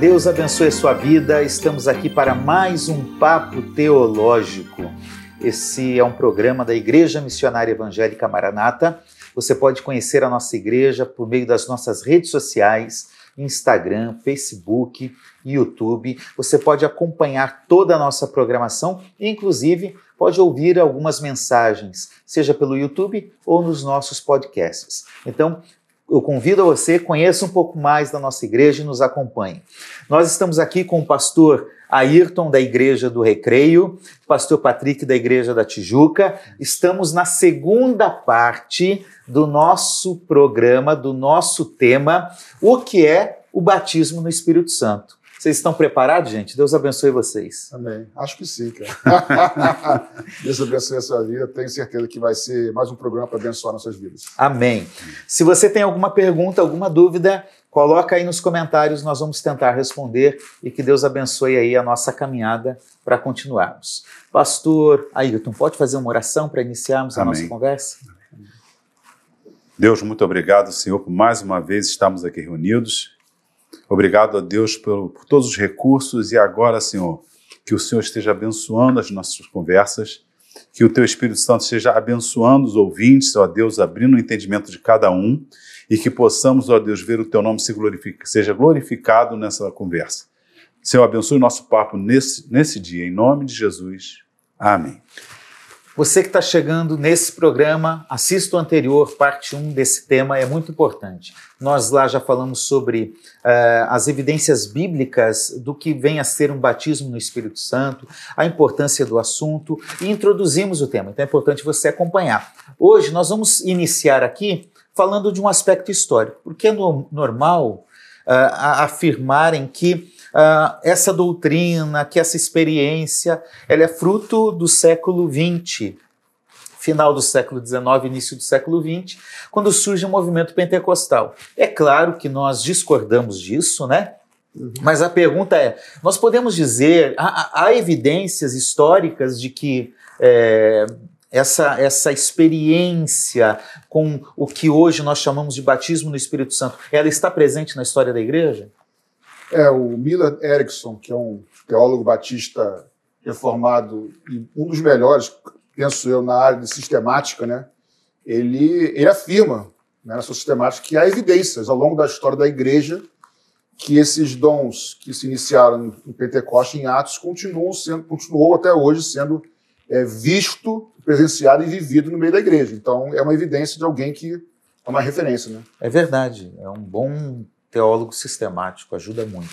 Deus abençoe a sua vida. Estamos aqui para mais um Papo Teológico. Esse é um programa da Igreja Missionária Evangélica Maranata. Você pode conhecer a nossa igreja por meio das nossas redes sociais, Instagram, Facebook, YouTube. Você pode acompanhar toda a nossa programação inclusive, pode ouvir algumas mensagens, seja pelo YouTube ou nos nossos podcasts. Então, eu convido a você, conheça um pouco mais da nossa igreja e nos acompanhe. Nós estamos aqui com o pastor Ayrton, da Igreja do Recreio, pastor Patrick, da Igreja da Tijuca. Estamos na segunda parte do nosso programa, do nosso tema, o que é o batismo no Espírito Santo. Vocês estão preparados, gente? Deus abençoe vocês. Amém. Acho que sim, cara. Deus abençoe a sua vida. Tenho certeza que vai ser mais um programa para abençoar nossas vidas. Amém. Se você tem alguma pergunta, alguma dúvida, coloca aí nos comentários, nós vamos tentar responder e que Deus abençoe aí a nossa caminhada para continuarmos. Pastor Ailton, pode fazer uma oração para iniciarmos Amém. a nossa conversa? Deus, muito obrigado, Senhor, por mais uma vez estarmos aqui reunidos Obrigado a Deus por, por todos os recursos e agora, Senhor, que o Senhor esteja abençoando as nossas conversas, que o Teu Espírito Santo esteja abençoando os ouvintes, ó Deus, abrindo o entendimento de cada um e que possamos, ó Deus, ver o Teu nome se glorific seja glorificado nessa conversa. Senhor, abençoe o nosso papo nesse, nesse dia, em nome de Jesus. Amém. Você que está chegando nesse programa, assista o anterior, parte 1 desse tema, é muito importante. Nós lá já falamos sobre uh, as evidências bíblicas do que vem a ser um batismo no Espírito Santo, a importância do assunto e introduzimos o tema. Então é importante você acompanhar. Hoje nós vamos iniciar aqui falando de um aspecto histórico, porque é no, normal uh, afirmarem que uh, essa doutrina, que essa experiência, ela é fruto do século XX, final do século XIX, início do século XX, quando surge o movimento pentecostal. É claro que nós discordamos disso, né? Uhum. Mas a pergunta é: nós podemos dizer, há, há evidências históricas de que é, essa, essa experiência com o que hoje nós chamamos de batismo no Espírito Santo, ela está presente na história da igreja? É, o Miller Erickson, que é um teólogo batista reformado e um dos melhores, penso eu, na área de sistemática, né? ele, ele afirma né, na sua sistemática que há evidências ao longo da história da igreja que esses dons que se iniciaram em Pentecoste, em Atos, continuam sendo, continuou até hoje sendo é, visto, presenciado e vivido no meio da igreja. Então, é uma evidência de alguém que é uma referência. Né? É verdade. É um bom teólogo sistemático, ajuda muito.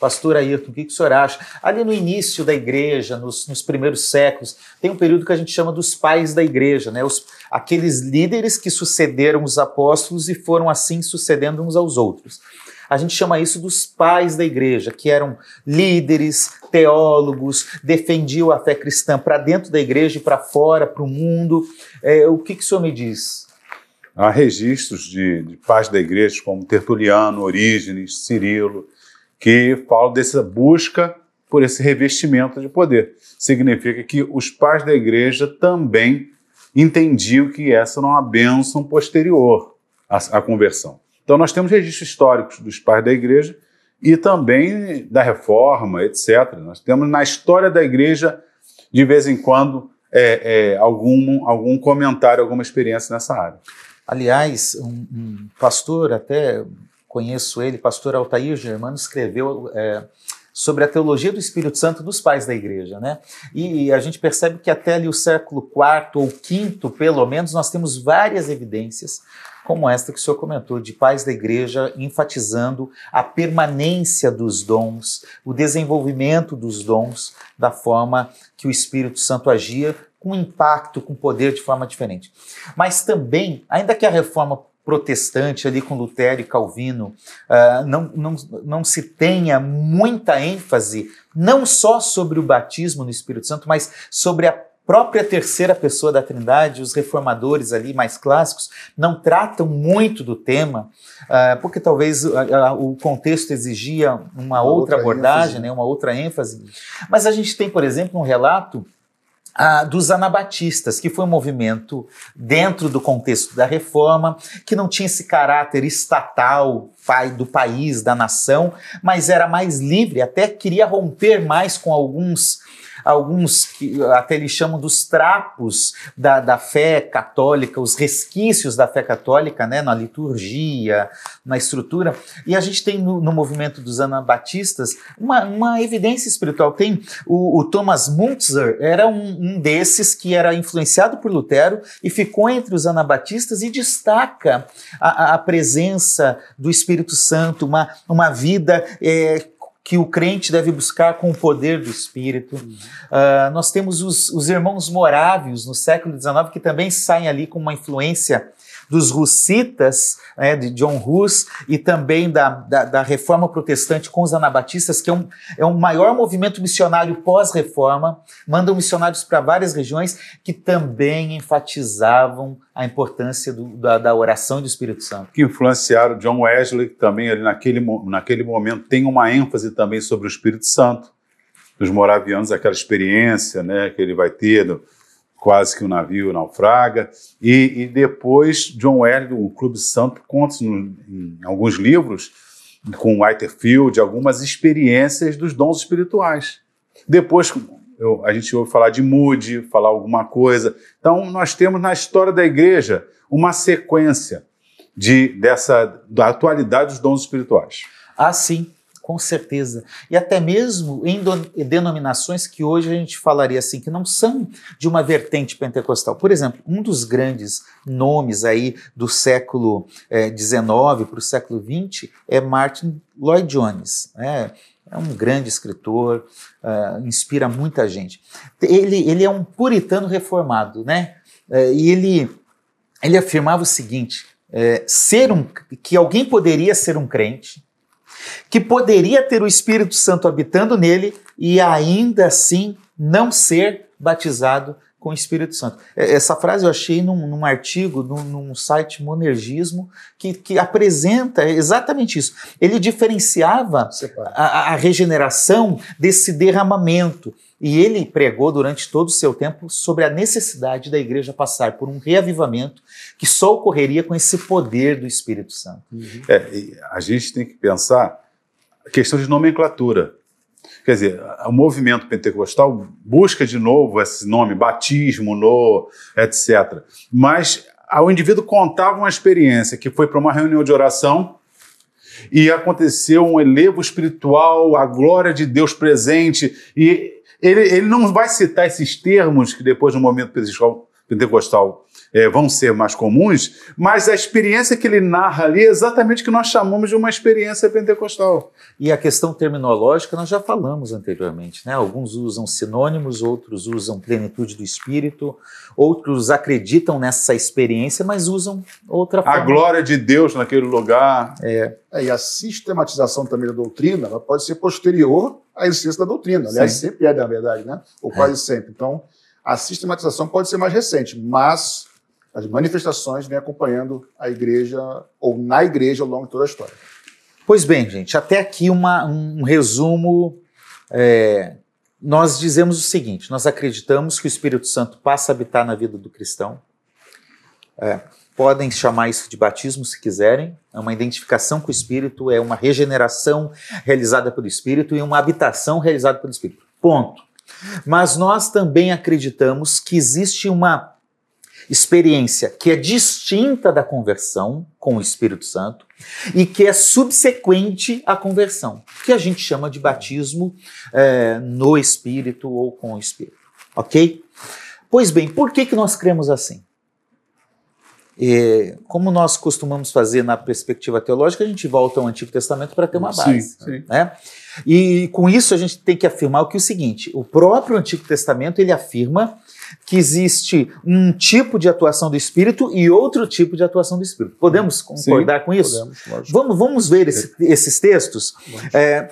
Pastor Ayrton, o que, que o senhor acha? Ali no início da igreja, nos, nos, primeiros séculos, tem um período que a gente chama dos pais da igreja, né? Os, aqueles líderes que sucederam os apóstolos e foram assim sucedendo uns aos outros. A gente chama isso dos pais da igreja, que eram líderes, teólogos, defendiam a fé cristã para dentro da igreja e para fora, para o mundo. É, o que, que o senhor me diz? Há registros de, de pais da igreja, como Tertuliano, Orígenes, Cirilo, que falam dessa busca por esse revestimento de poder. Significa que os pais da igreja também entendiam que essa era uma bênção posterior à, à conversão. Então, nós temos registros históricos dos pais da igreja e também da reforma, etc. Nós temos na história da igreja, de vez em quando, é, é, algum, algum comentário, alguma experiência nessa área. Aliás, um, um pastor, até conheço ele, pastor Altair Germano, escreveu é, sobre a teologia do Espírito Santo dos pais da igreja, né? E a gente percebe que até ali o século IV ou V, pelo menos, nós temos várias evidências como esta que o senhor comentou, de pais da igreja enfatizando a permanência dos dons, o desenvolvimento dos dons da forma que o Espírito Santo agia, com impacto, com poder de forma diferente. Mas também, ainda que a reforma protestante ali com Lutero e Calvino uh, não, não, não se tenha muita ênfase não só sobre o batismo no Espírito Santo, mas sobre a própria terceira pessoa da Trindade, os reformadores ali mais clássicos, não tratam muito do tema, uh, porque talvez uh, uh, o contexto exigia uma, uma outra, outra abordagem, né, uma outra ênfase. Mas a gente tem, por exemplo, um relato ah, dos anabatistas, que foi um movimento dentro do contexto da reforma, que não tinha esse caráter estatal pai do país, da nação, mas era mais livre, até queria romper mais com alguns alguns que até eles chamam dos trapos da, da fé católica, os resquícios da fé católica, né, na liturgia, na estrutura. E a gente tem no, no movimento dos anabatistas uma, uma evidência espiritual. Tem o, o Thomas Muntzer, era um, um desses que era influenciado por Lutero e ficou entre os anabatistas e destaca a, a presença do Espírito Santo, uma, uma vida é, que o crente deve buscar com o poder do Espírito. Uh, nós temos os, os irmãos morávios no século XIX que também saem ali com uma influência dos russitas, né, de John Hus, e também da, da, da, reforma protestante com os anabatistas, que é um, é um maior movimento missionário pós-reforma, mandam missionários para várias regiões que também enfatizavam a importância do, da, da, oração do Espírito Santo. Que influenciaram John Wesley, que também ali naquele, naquele momento tem uma ênfase também sobre o Espírito Santo, dos moravianos, aquela experiência né, que ele vai ter do, quase que o navio naufraga. E, e depois, John Wesley, o Clube Santo, conta em alguns livros, com Whitefield, algumas experiências dos dons espirituais. Depois, eu, a gente ouve falar de Moody, falar alguma coisa. Então, nós temos na história da igreja uma sequência de, dessa, da atualidade dos dons espirituais. Ah, sim com certeza. E até mesmo em denominações que hoje a gente falaria assim, que não são de uma vertente pentecostal. Por exemplo, um dos grandes nomes aí do século XIX para o século XX é Martin Lloyd Jones. Né? É um grande escritor, uh, inspira muita gente. Ele, ele é um puritano reformado, né? Uh, e ele, ele afirmava o seguinte: uh, ser um, que alguém poderia ser um crente, que poderia ter o Espírito Santo habitando nele e ainda assim não ser batizado com o Espírito Santo. É, essa frase eu achei num, num artigo, num, num, site Monergismo, que, que apresenta exatamente isso. Ele diferenciava a, a regeneração desse derramamento. E ele pregou durante todo o seu tempo sobre a necessidade da igreja passar por um reavivamento que só ocorreria com esse poder do Espírito Santo. Uhum. É, a gente tem que pensar a questão de nomenclatura. Quer dizer, o movimento pentecostal busca de novo esse nome, batismo, no, etc. Mas o indivíduo contava uma experiência que foi para uma reunião de oração e aconteceu um elevo espiritual, a glória de Deus presente, e ele, ele não vai citar esses termos que depois no momento pentecostal, pentecostal é, vão ser mais comuns, mas a experiência que ele narra ali é exatamente o que nós chamamos de uma experiência pentecostal. E a questão terminológica nós já falamos anteriormente, né? Alguns usam sinônimos, outros usam plenitude do espírito, outros acreditam nessa experiência, mas usam outra forma. A glória de Deus naquele lugar. É. é e a sistematização também da doutrina, ela pode ser posterior à existência da doutrina. Aliás, Sim. sempre é, na verdade, né? Ou quase é. sempre. Então, a sistematização pode ser mais recente, mas as manifestações vêm acompanhando a igreja ou na igreja ao longo de toda a história. Pois bem, gente, até aqui uma, um resumo. É, nós dizemos o seguinte: nós acreditamos que o Espírito Santo passa a habitar na vida do cristão. É, podem chamar isso de batismo se quiserem, é uma identificação com o Espírito, é uma regeneração realizada pelo Espírito e uma habitação realizada pelo Espírito. Ponto. Mas nós também acreditamos que existe uma experiência que é distinta da conversão com o Espírito Santo e que é subsequente à conversão, que a gente chama de batismo é, no Espírito ou com o Espírito. Ok? Pois bem, por que, que nós cremos assim? E, como nós costumamos fazer na perspectiva teológica, a gente volta ao Antigo Testamento para ter uma base. Sim, sim. Né? E com isso a gente tem que afirmar o que é o seguinte: o próprio Antigo Testamento ele afirma que existe um tipo de atuação do Espírito e outro tipo de atuação do Espírito. Podemos concordar Sim, com isso? Podemos, vamos, vamos ver esse, esses textos. É,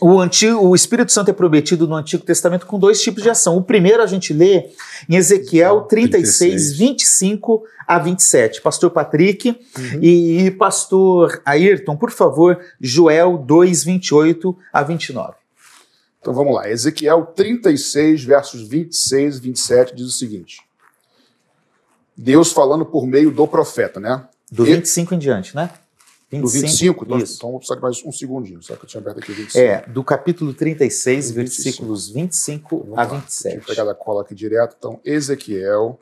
o, antigo, o Espírito Santo é prometido no Antigo Testamento com dois tipos de ação. O primeiro a gente lê em Ezequiel 36, 25 a 27. Pastor Patrick uhum. e, e pastor Ayrton, por favor, Joel 2, 28 a 29. Então vamos lá. Ezequiel 36, versos 26 e 27 diz o seguinte: Deus falando por meio do profeta, né? Do E- 25 em diante, né? Do 25? Então, Isso. então precisar de mais um segundinho. Só que eu tinha aberto aqui o 25. É, do capítulo 36, 25. versículos 25 Vamos a lá. Deixa 27. eu pegar da cola aqui direto. Então, Ezequiel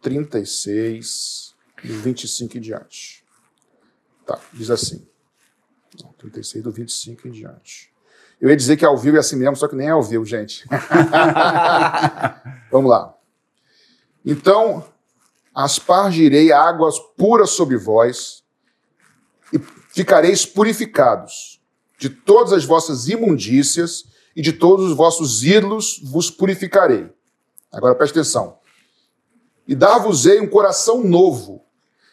36, do 25 em diante. Tá, diz assim. Não, 36 do 25 em diante. Eu ia dizer que ao vivo é assim mesmo, só que nem é ao vivo, gente. Vamos lá. Então, aspargirei águas puras sobre vós e ficareis purificados. De todas as vossas imundícias e de todos os vossos ídolos vos purificarei. Agora preste atenção. E dar-vos-ei um coração novo,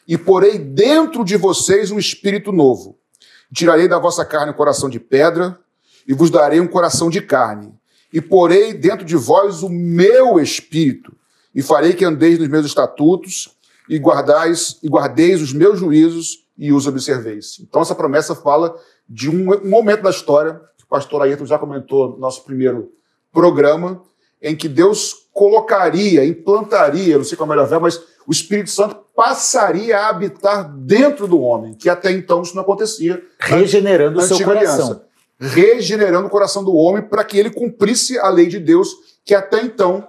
e porei dentro de vocês um espírito novo. Tirarei da vossa carne um coração de pedra, e vos darei um coração de carne. E porei dentro de vós o meu espírito, e farei que andeis nos meus estatutos, e guardais e guardeis os meus juízos e os observeis. Então essa promessa fala de um, momento da história que o pastor Ayrton já comentou no nosso primeiro programa, em que Deus colocaria, implantaria, não sei qual é o melhor verbo, mas o Espírito Santo passaria a habitar dentro do homem, que até então isso não acontecia Regenerando o seu coração. Regenerando o coração do homem para que ele cumprisse a lei de Deus, que até então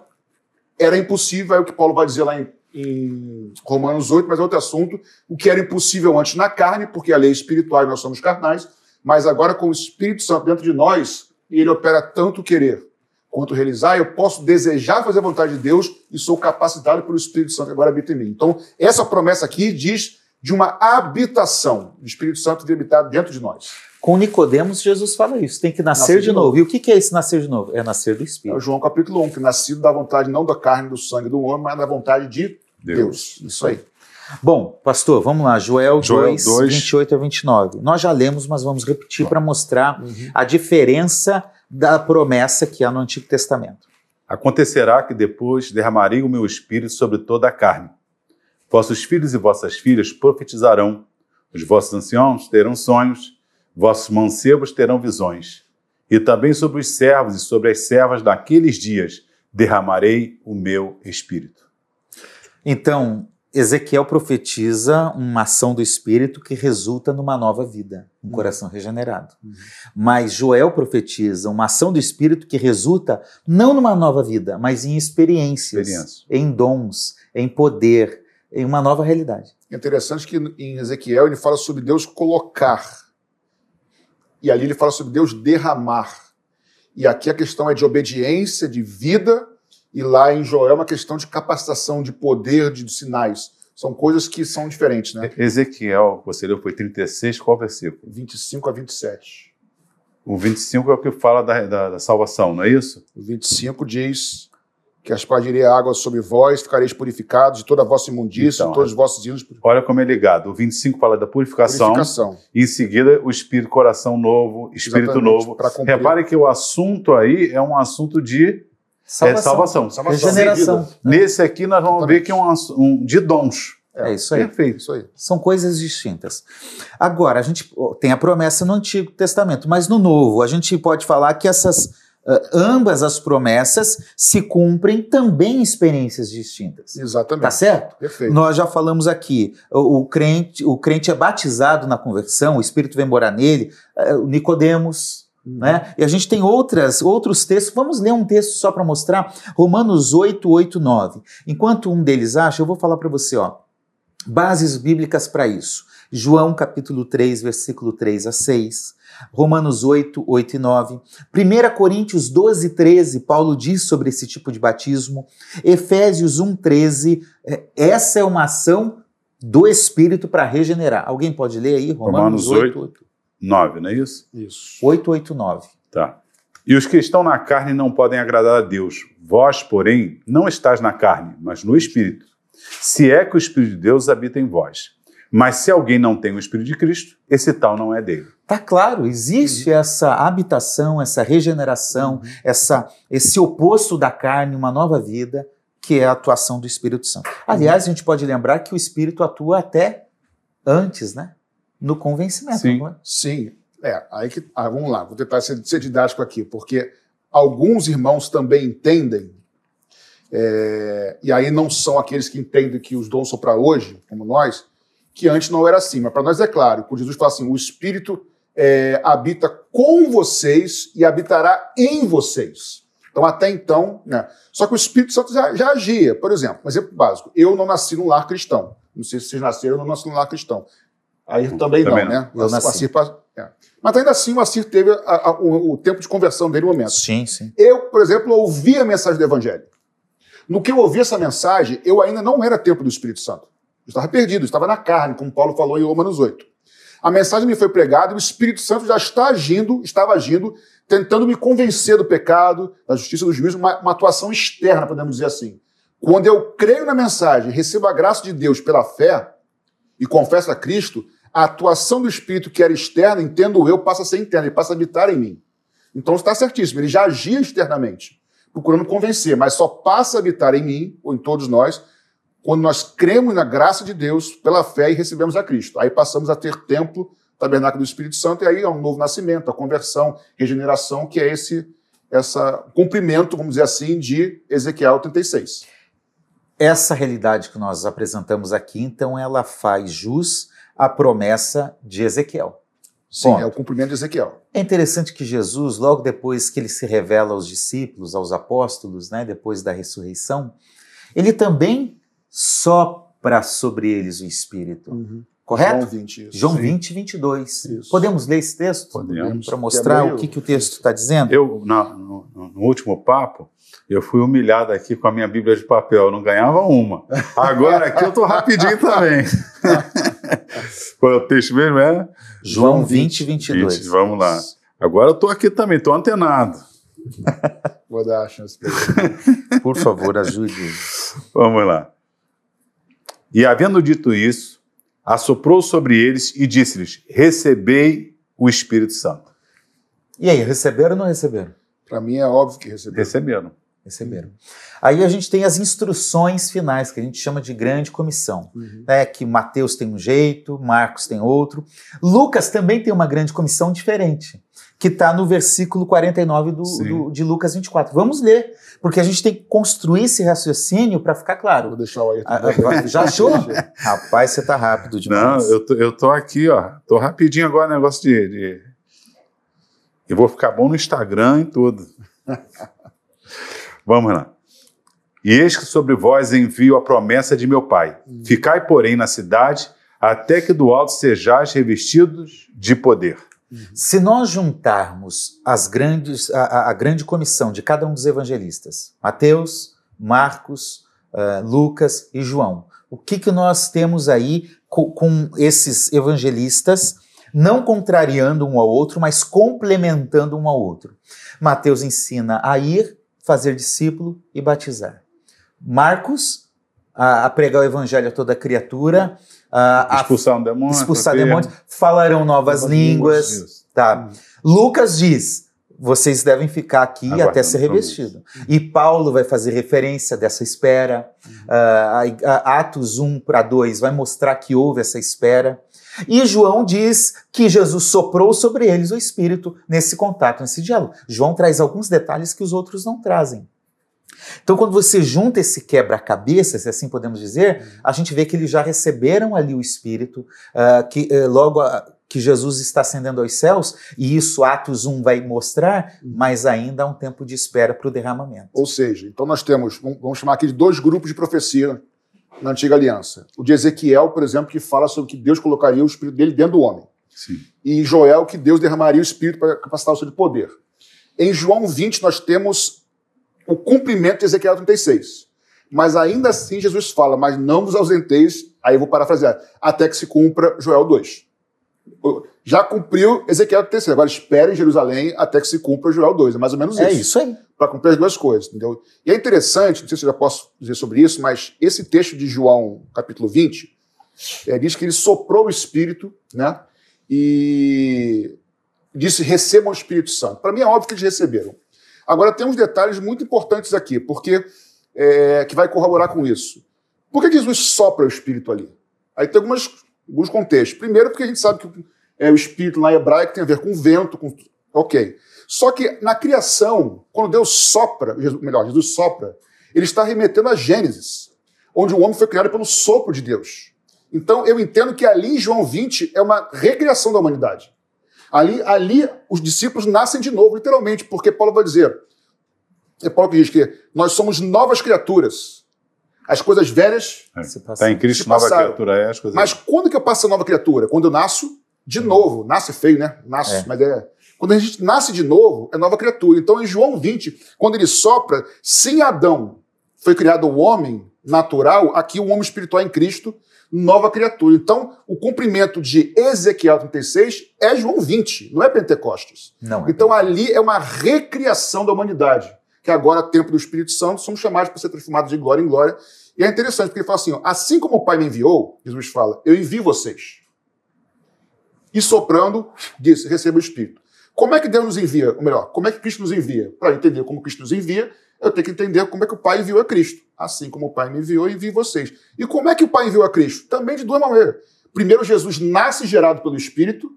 era impossível, é o que Paulo vai dizer lá em, em Romanos 8, mas é outro assunto, o que era impossível antes na carne, porque a lei é espiritual e nós somos carnais, mas agora com o Espírito Santo dentro de nós, e ele opera tanto querer quanto realizar, eu posso desejar fazer a vontade de Deus e sou capacitado pelo Espírito Santo que agora habita em mim. Então, essa promessa aqui diz de uma habitação. O Espírito Santo de habitar dentro de nós. Com Nicodemos, Jesus fala isso. Tem que nascer, Nascer de, de novo. novo. E o que é esse nascer de novo? É nascer do É o Espírito. João capítulo 1, que nascido da vontade não da carne, do sangue do homem, mas da vontade de Deus. Isso aí. Bom, pastor, vamos lá. Joel, Joel 2, 2. 28 a 29. Nós já lemos, mas vamos repetir para mostrar Uhum. a diferença da promessa que há no Antigo Testamento. Acontecerá que depois derramarei o meu espírito sobre toda a carne. Vossos filhos e vossas filhas profetizarão, os vossos anciãos terão sonhos, vossos mancebos terão visões. E também sobre os servos e sobre as servas daqueles dias derramarei o meu espírito. Então, Ezequiel profetiza uma ação do Espírito que resulta numa nova vida, um Uhum. coração regenerado. Uhum. Mas Joel profetiza uma ação do Espírito que resulta não numa nova vida, mas em experiências, Experiência. em dons, em poder, em uma nova realidade. É interessante que em Ezequiel ele fala sobre Deus colocar. E ali ele fala sobre Deus derramar. E aqui a questão é de obediência, de vida, e lá em Joel é uma questão de capacitação, de poder, de sinais. São coisas que são diferentes, né? Ezequiel, você leu, foi 36, qual versículo? 25 a 27. O 25 é o que fala da, da, da salvação, não é isso? O 25 diz que aspargirei a água sobre vós, ficareis purificados de toda a vossa imundícia, Então, de todos os vossos ídolos. Olha como é ligado. O 25 fala da purificação, Purificação. e em seguida o espírito, coração novo, espírito Exatamente, novo. Repare que o assunto aí é um assunto de é, salvação. Salvação. Regeneração. Nesse aqui nós vamos Exatamente. ver que é um, um de dons. É isso aí. Perfeito. Isso aí. São coisas distintas. Agora, a gente tem a promessa no Antigo Testamento, mas no Novo, a gente pode falar que essas ambas as promessas se cumprem também em experiências distintas. Exatamente. Tá certo? Perfeito. Nós já falamos aqui, o, o crente, o crente é batizado na conversão, o Espírito vem morar nele, eh, o Nicodemos, né? E a gente tem outras, outros textos. Vamos ler um texto só para mostrar. Romanos 8, 8, 9. Enquanto um deles acha, eu vou falar para você, ó. Bases bíblicas para isso. João capítulo 3, versículo 3 a 6. Romanos 8, 8 e 9. 1 Coríntios 12, 13, Paulo diz sobre esse tipo de batismo. Efésios 1, 13. é, Essa é uma ação do Espírito para regenerar. Alguém pode ler aí? Romanos, Romanos 8, 8, 9, não é isso? Isso. 8, 8, 9. Tá. E os que estão na carne não podem agradar a Deus. Vós, porém, não estáis na carne, mas no Espírito. Se é que o Espírito de Deus habita em vós. Mas se alguém não tem o Espírito de Cristo, esse tal não é dele. Tá claro, existe essa habitação, essa regeneração, essa, esse oposto da carne, uma nova vida, que é a atuação do Espírito Santo. Aliás, a gente pode lembrar que o Espírito atua até antes, né? No convencimento. Sim. não é? Sim. É, aí que. Ah, vamos lá, vou tentar ser, ser didático aqui, porque alguns irmãos também entendem, é, e aí não são aqueles que entendem que os dons são para hoje, como nós, que antes não era assim. Mas para nós é claro, quando Jesus fala assim: o Espírito é, habita com vocês e habitará em vocês. Então, até então, né? Só que o Espírito Santo já, já agia. Por exemplo, um exemplo básico: eu não nasci num lar cristão. Não sei se vocês nasceram, eu não nasci num lar cristão. Aí também, também não, não, né? Eu nasci. Assir, é. Mas ainda assim, o Assir teve a, a, o, o, tempo de conversão dele no momento. Sim, sim. Eu, por exemplo, ouvi a mensagem do Evangelho. No que eu ouvi essa mensagem, eu ainda não era tempo do Espírito Santo. Estava perdido, estava na carne, como Paulo falou em Romanos 8. A mensagem me foi pregada e o Espírito Santo já está agindo, estava agindo, tentando me convencer do pecado, da justiça, do juízo, uma, uma atuação externa, podemos dizer assim. Quando eu creio na mensagem, recebo a graça de Deus pela fé e confesso a Cristo, a atuação do Espírito que era externa, entendo eu, passa a ser interna, ele passa a habitar em mim. Então está certíssimo, ele já agia externamente, procurando convencer, mas só passa a habitar em mim, ou em todos nós, quando nós cremos na graça de Deus pela fé e recebemos a Cristo. Aí passamos a ter templo, tabernáculo do Espírito Santo, e aí é um novo nascimento, a conversão, regeneração, que é esse essa cumprimento, vamos dizer assim, de Ezequiel 36. Essa realidade que nós apresentamos aqui, então, ela faz jus à promessa de Ezequiel. Sim, Ponto. é o cumprimento de Ezequiel. É interessante que Jesus, logo depois que ele se revela aos discípulos, aos apóstolos, né, depois da ressurreição, ele também sopra sobre eles o Espírito. Uhum. Correto? João 20, isso. João 20, 22. Isso. Podemos ler esse texto? Podemos. Para mostrar o que, que o texto está dizendo? Eu, na, no, no, último papo, eu fui humilhado aqui com a minha Bíblia de papel. Eu não ganhava uma. Agora aqui eu estou rapidinho também. Qual é o texto mesmo? É? João 20, 22. 20, vamos lá. Agora eu estou aqui também, estou antenado. Vou dar a chance para. Por favor, ajude. Vamos lá. E havendo dito isso, assoprou sobre eles e disse-lhes: Recebei o Espírito Santo. E aí, receberam ou não receberam? Para mim é óbvio que receberam. Receberam. Receberam. Aí a gente tem as instruções finais, que a gente chama de grande comissão. Uhum. Né, que Mateus tem um jeito, Marcos tem outro. Lucas também tem uma grande comissão diferente, que está no versículo 49 do, do, de Lucas 24. Vamos ler, porque a gente tem que construir esse raciocínio para ficar claro. Vou deixar o aí. Já achou? Rapaz, você tá rápido demais. Não, eu tô, eu tô aqui, ó. Tô rapidinho agora, negócio de, de... Eu vou ficar bom no Instagram e tudo. Vamos lá. E eis que sobre vós envio a promessa de meu Pai. Hum. Ficai, porém, na cidade, até que do alto sejais revestidos de poder. Uhum. Se nós juntarmos as grandes, a, a, grande comissão de cada um dos evangelistas, Mateus, Marcos, uh, Lucas e João, o que, que nós temos aí com, com esses evangelistas, não contrariando um ao outro, mas complementando um ao outro? Mateus ensina a ir fazer discípulo e batizar. Marcos, a, a pregar o evangelho a toda criatura, a, expulsar um demônio, expulsar demônios, falarão novas, novas línguas. línguas tá. Hum. Lucas diz: vocês devem ficar aqui Aguardando até ser revestido. E Paulo vai fazer referência dessa espera. Uh, Atos 1 para 2 vai mostrar que houve essa espera. E João diz que Jesus soprou sobre eles o Espírito nesse contato, nesse diálogo. João traz alguns detalhes que os outros não trazem. Então, quando você junta esse quebra-cabeça, se assim podemos dizer, a gente vê que eles já receberam ali o Espírito, uh, que uh, logo uh, que Jesus está ascendendo aos céus, e isso Atos 1 vai mostrar, mas ainda há um tempo de espera para o derramamento. Ou seja, então nós temos, vamos chamar aqui de dois grupos de profecia na antiga aliança. O de Ezequiel, por exemplo, que fala sobre que Deus colocaria o espírito dele dentro do homem. Sim. E Joel, que Deus derramaria o espírito para capacitar o seu de poder. Em João 20, nós temos o cumprimento de Ezequiel 36. Mas ainda assim, Jesus fala: Mas não vos ausenteis, aí eu vou parafrasear, até que se cumpra Joel 2. Já cumpriu Ezequiel 36, agora espere em Jerusalém até que se cumpra Joel 2. É mais ou menos isso. É isso aí para cumprir as duas coisas, entendeu? E é interessante, não sei se eu já posso dizer sobre isso, mas esse texto de João, capítulo 20, é, diz que ele soprou o Espírito, né? E disse: recebam o Espírito Santo. Para mim é óbvio que eles receberam. Agora tem uns detalhes muito importantes aqui, porque é, que vai corroborar com isso. Por que Jesus sopra o Espírito ali? Aí tem algumas, alguns contextos. Primeiro, porque a gente sabe que é o espírito lá hebraico tem a ver com vento, com. Ok. Só que na criação, quando Deus sopra, melhor, Jesus sopra, ele está remetendo a Gênesis, onde o homem foi criado pelo sopro de Deus. Então eu entendo que ali em João 20 é uma recriação da humanidade. Ali, ali os discípulos nascem de novo, literalmente, porque Paulo vai dizer, é Paulo que diz que nós somos novas criaturas. As coisas velhas. Está é. em Cristo, nova criatura é as coisas. Mas quando que eu passo a nova criatura? Quando eu nasço de novo. Nasce feio, né? Nasce, é. mas é. Quando a gente nasce de novo, é nova criatura. Então, em João 20, quando ele sopra, sem Adão foi criado o homem natural, aqui o homem espiritual em Cristo, nova criatura. Então, o cumprimento de Ezequiel 36 é João 20, não é Pentecostes. Não é então, ali é uma recriação da humanidade que agora, tempo do Espírito Santo, somos chamados para ser transformados de glória em glória. E é interessante, porque ele fala assim: ó, assim como o Pai me enviou, Jesus fala, eu envio vocês. E soprando, disse: receba o Espírito. Como é que Deus nos envia? Ou melhor, como é que Cristo nos envia? Para entender como Cristo nos envia, eu tenho que entender como é que o Pai enviou a Cristo. Assim como o Pai me enviou, eu envio vocês. E como é que o Pai enviou a Cristo? Também de duas maneiras. Primeiro, Jesus nasce gerado pelo Espírito,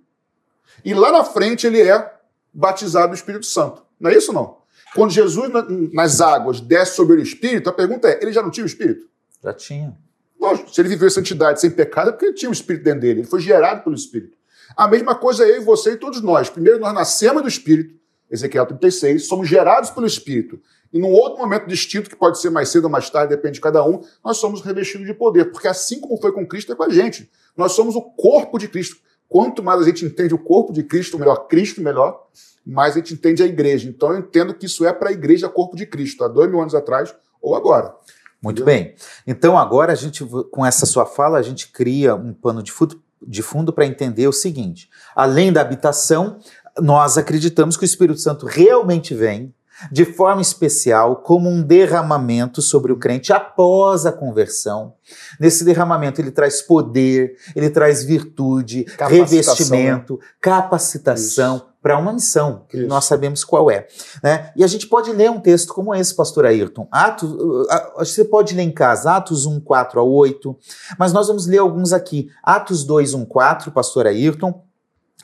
e lá na frente ele é batizado no Espírito Santo. Não é isso não? Quando Jesus nas águas desce sobre o Espírito, a pergunta é: ele já não tinha o Espírito? Já tinha. Lógico, se ele viveu em santidade sem pecado, é porque ele tinha o Espírito dentro dele. Ele foi gerado pelo Espírito. A mesma coisa eu e você e todos nós. Primeiro, nós nascemos do Espírito, Ezequiel 36, somos gerados pelo Espírito. E num outro momento distinto, que pode ser mais cedo ou mais tarde, depende de cada um, nós somos revestidos de poder. Porque assim como foi com Cristo, é com a gente. Nós somos o corpo de Cristo. Quanto mais a gente entende o corpo de Cristo, melhor Cristo, melhor mas a gente entende a igreja. Então eu entendo que isso é para a igreja corpo de Cristo, há dois mil anos atrás ou agora. Muito bem. Então agora a gente, com essa sua fala, a gente cria um pano de fundo, de fundo para entender o seguinte: além da habitação, nós acreditamos que o Espírito Santo realmente vem de forma especial como um derramamento sobre o crente após a conversão. Nesse derramamento ele traz poder, ele traz virtude, revestimento, né? capacitação para uma missão, que Isso. nós sabemos qual é. Né? E a gente pode ler um texto como esse, pastor Ayrton. Atos, você pode ler em casa, Atos 1, 4 a 8, mas nós vamos ler alguns aqui. Atos 2, 1, 4, pastor Ayrton.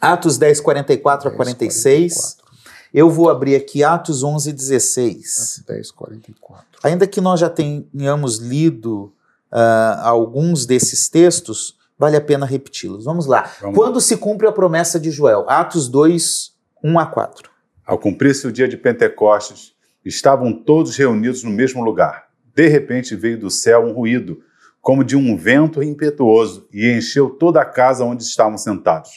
Atos 10, 44 10, a 46. 44. Eu vou abrir aqui Atos 11, 16. 10, 44. Ainda que nós já tenhamos lido uh, alguns desses textos, vale a pena repeti-los. Vamos lá. Vamos. Quando se cumpre a promessa de Joel? Atos 2, 1 a 4. Ao cumprir-se o dia de Pentecostes, estavam todos reunidos no mesmo lugar. De repente veio do céu um ruído, como de um vento impetuoso, e encheu toda a casa onde estavam sentados.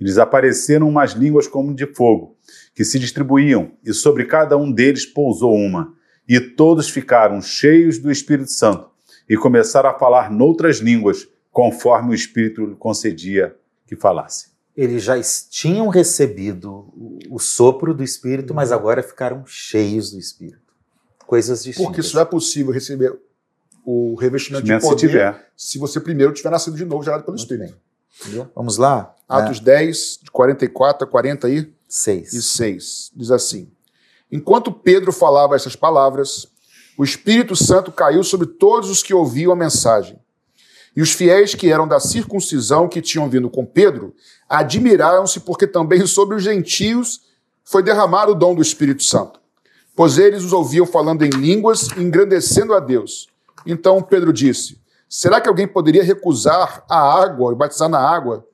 Eles apareceram umas línguas como de fogo, que se distribuíam, e sobre cada um deles pousou uma. E todos ficaram cheios do Espírito Santo e começaram a falar noutras línguas, conforme o Espírito lhe concedia que falasse. Eles já tinham recebido o sopro do Espírito, mas agora ficaram cheios do Espírito. Coisas distintas. Porque só é possível receber o revestimento de poder se, tiver. se você primeiro tiver nascido de novo, gerado pelo Muito Espírito. Vamos lá? Atos é. 10, de 44 a 40 e 6. E 6. Diz assim: Enquanto Pedro falava essas palavras, o Espírito Santo caiu sobre todos os que ouviam a mensagem. E os fiéis que eram da circuncisão que tinham vindo com Pedro admiraram-se porque também sobre os gentios foi derramado o dom do Espírito Santo. Pois eles os ouviam falando em línguas, engrandecendo a Deus. Então Pedro disse: Será que alguém poderia recusar a água, batizar na água,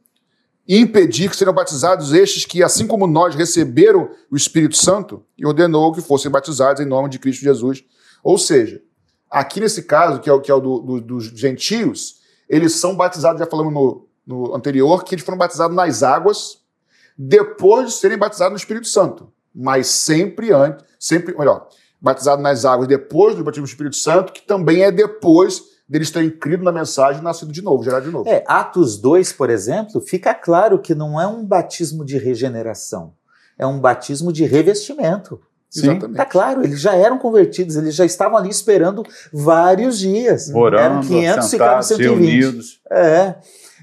e impedir que sejam batizados estes que, assim como nós, receberam o Espírito Santo? E ordenou que fossem batizados em nome de Cristo Jesus. Ou seja, aqui nesse caso, que é o, que é o do, do, dos gentios, eles são batizados, já falamos no, no anterior, que eles foram batizados nas águas depois de serem batizados no Espírito Santo. Mas sempre antes, sempre, melhor, batizado nas águas depois do batismo no Espírito Santo, que também é depois deles terem crido na mensagem e nascido de novo, gerado de novo. É, Atos 2, por exemplo, fica claro que não é um batismo de regeneração, é um batismo de revestimento. Sim, Exatamente. Tá claro, eles já eram convertidos, eles já estavam ali esperando vários dias. Orando, eram 500, ficaram 120. Reunidos. É.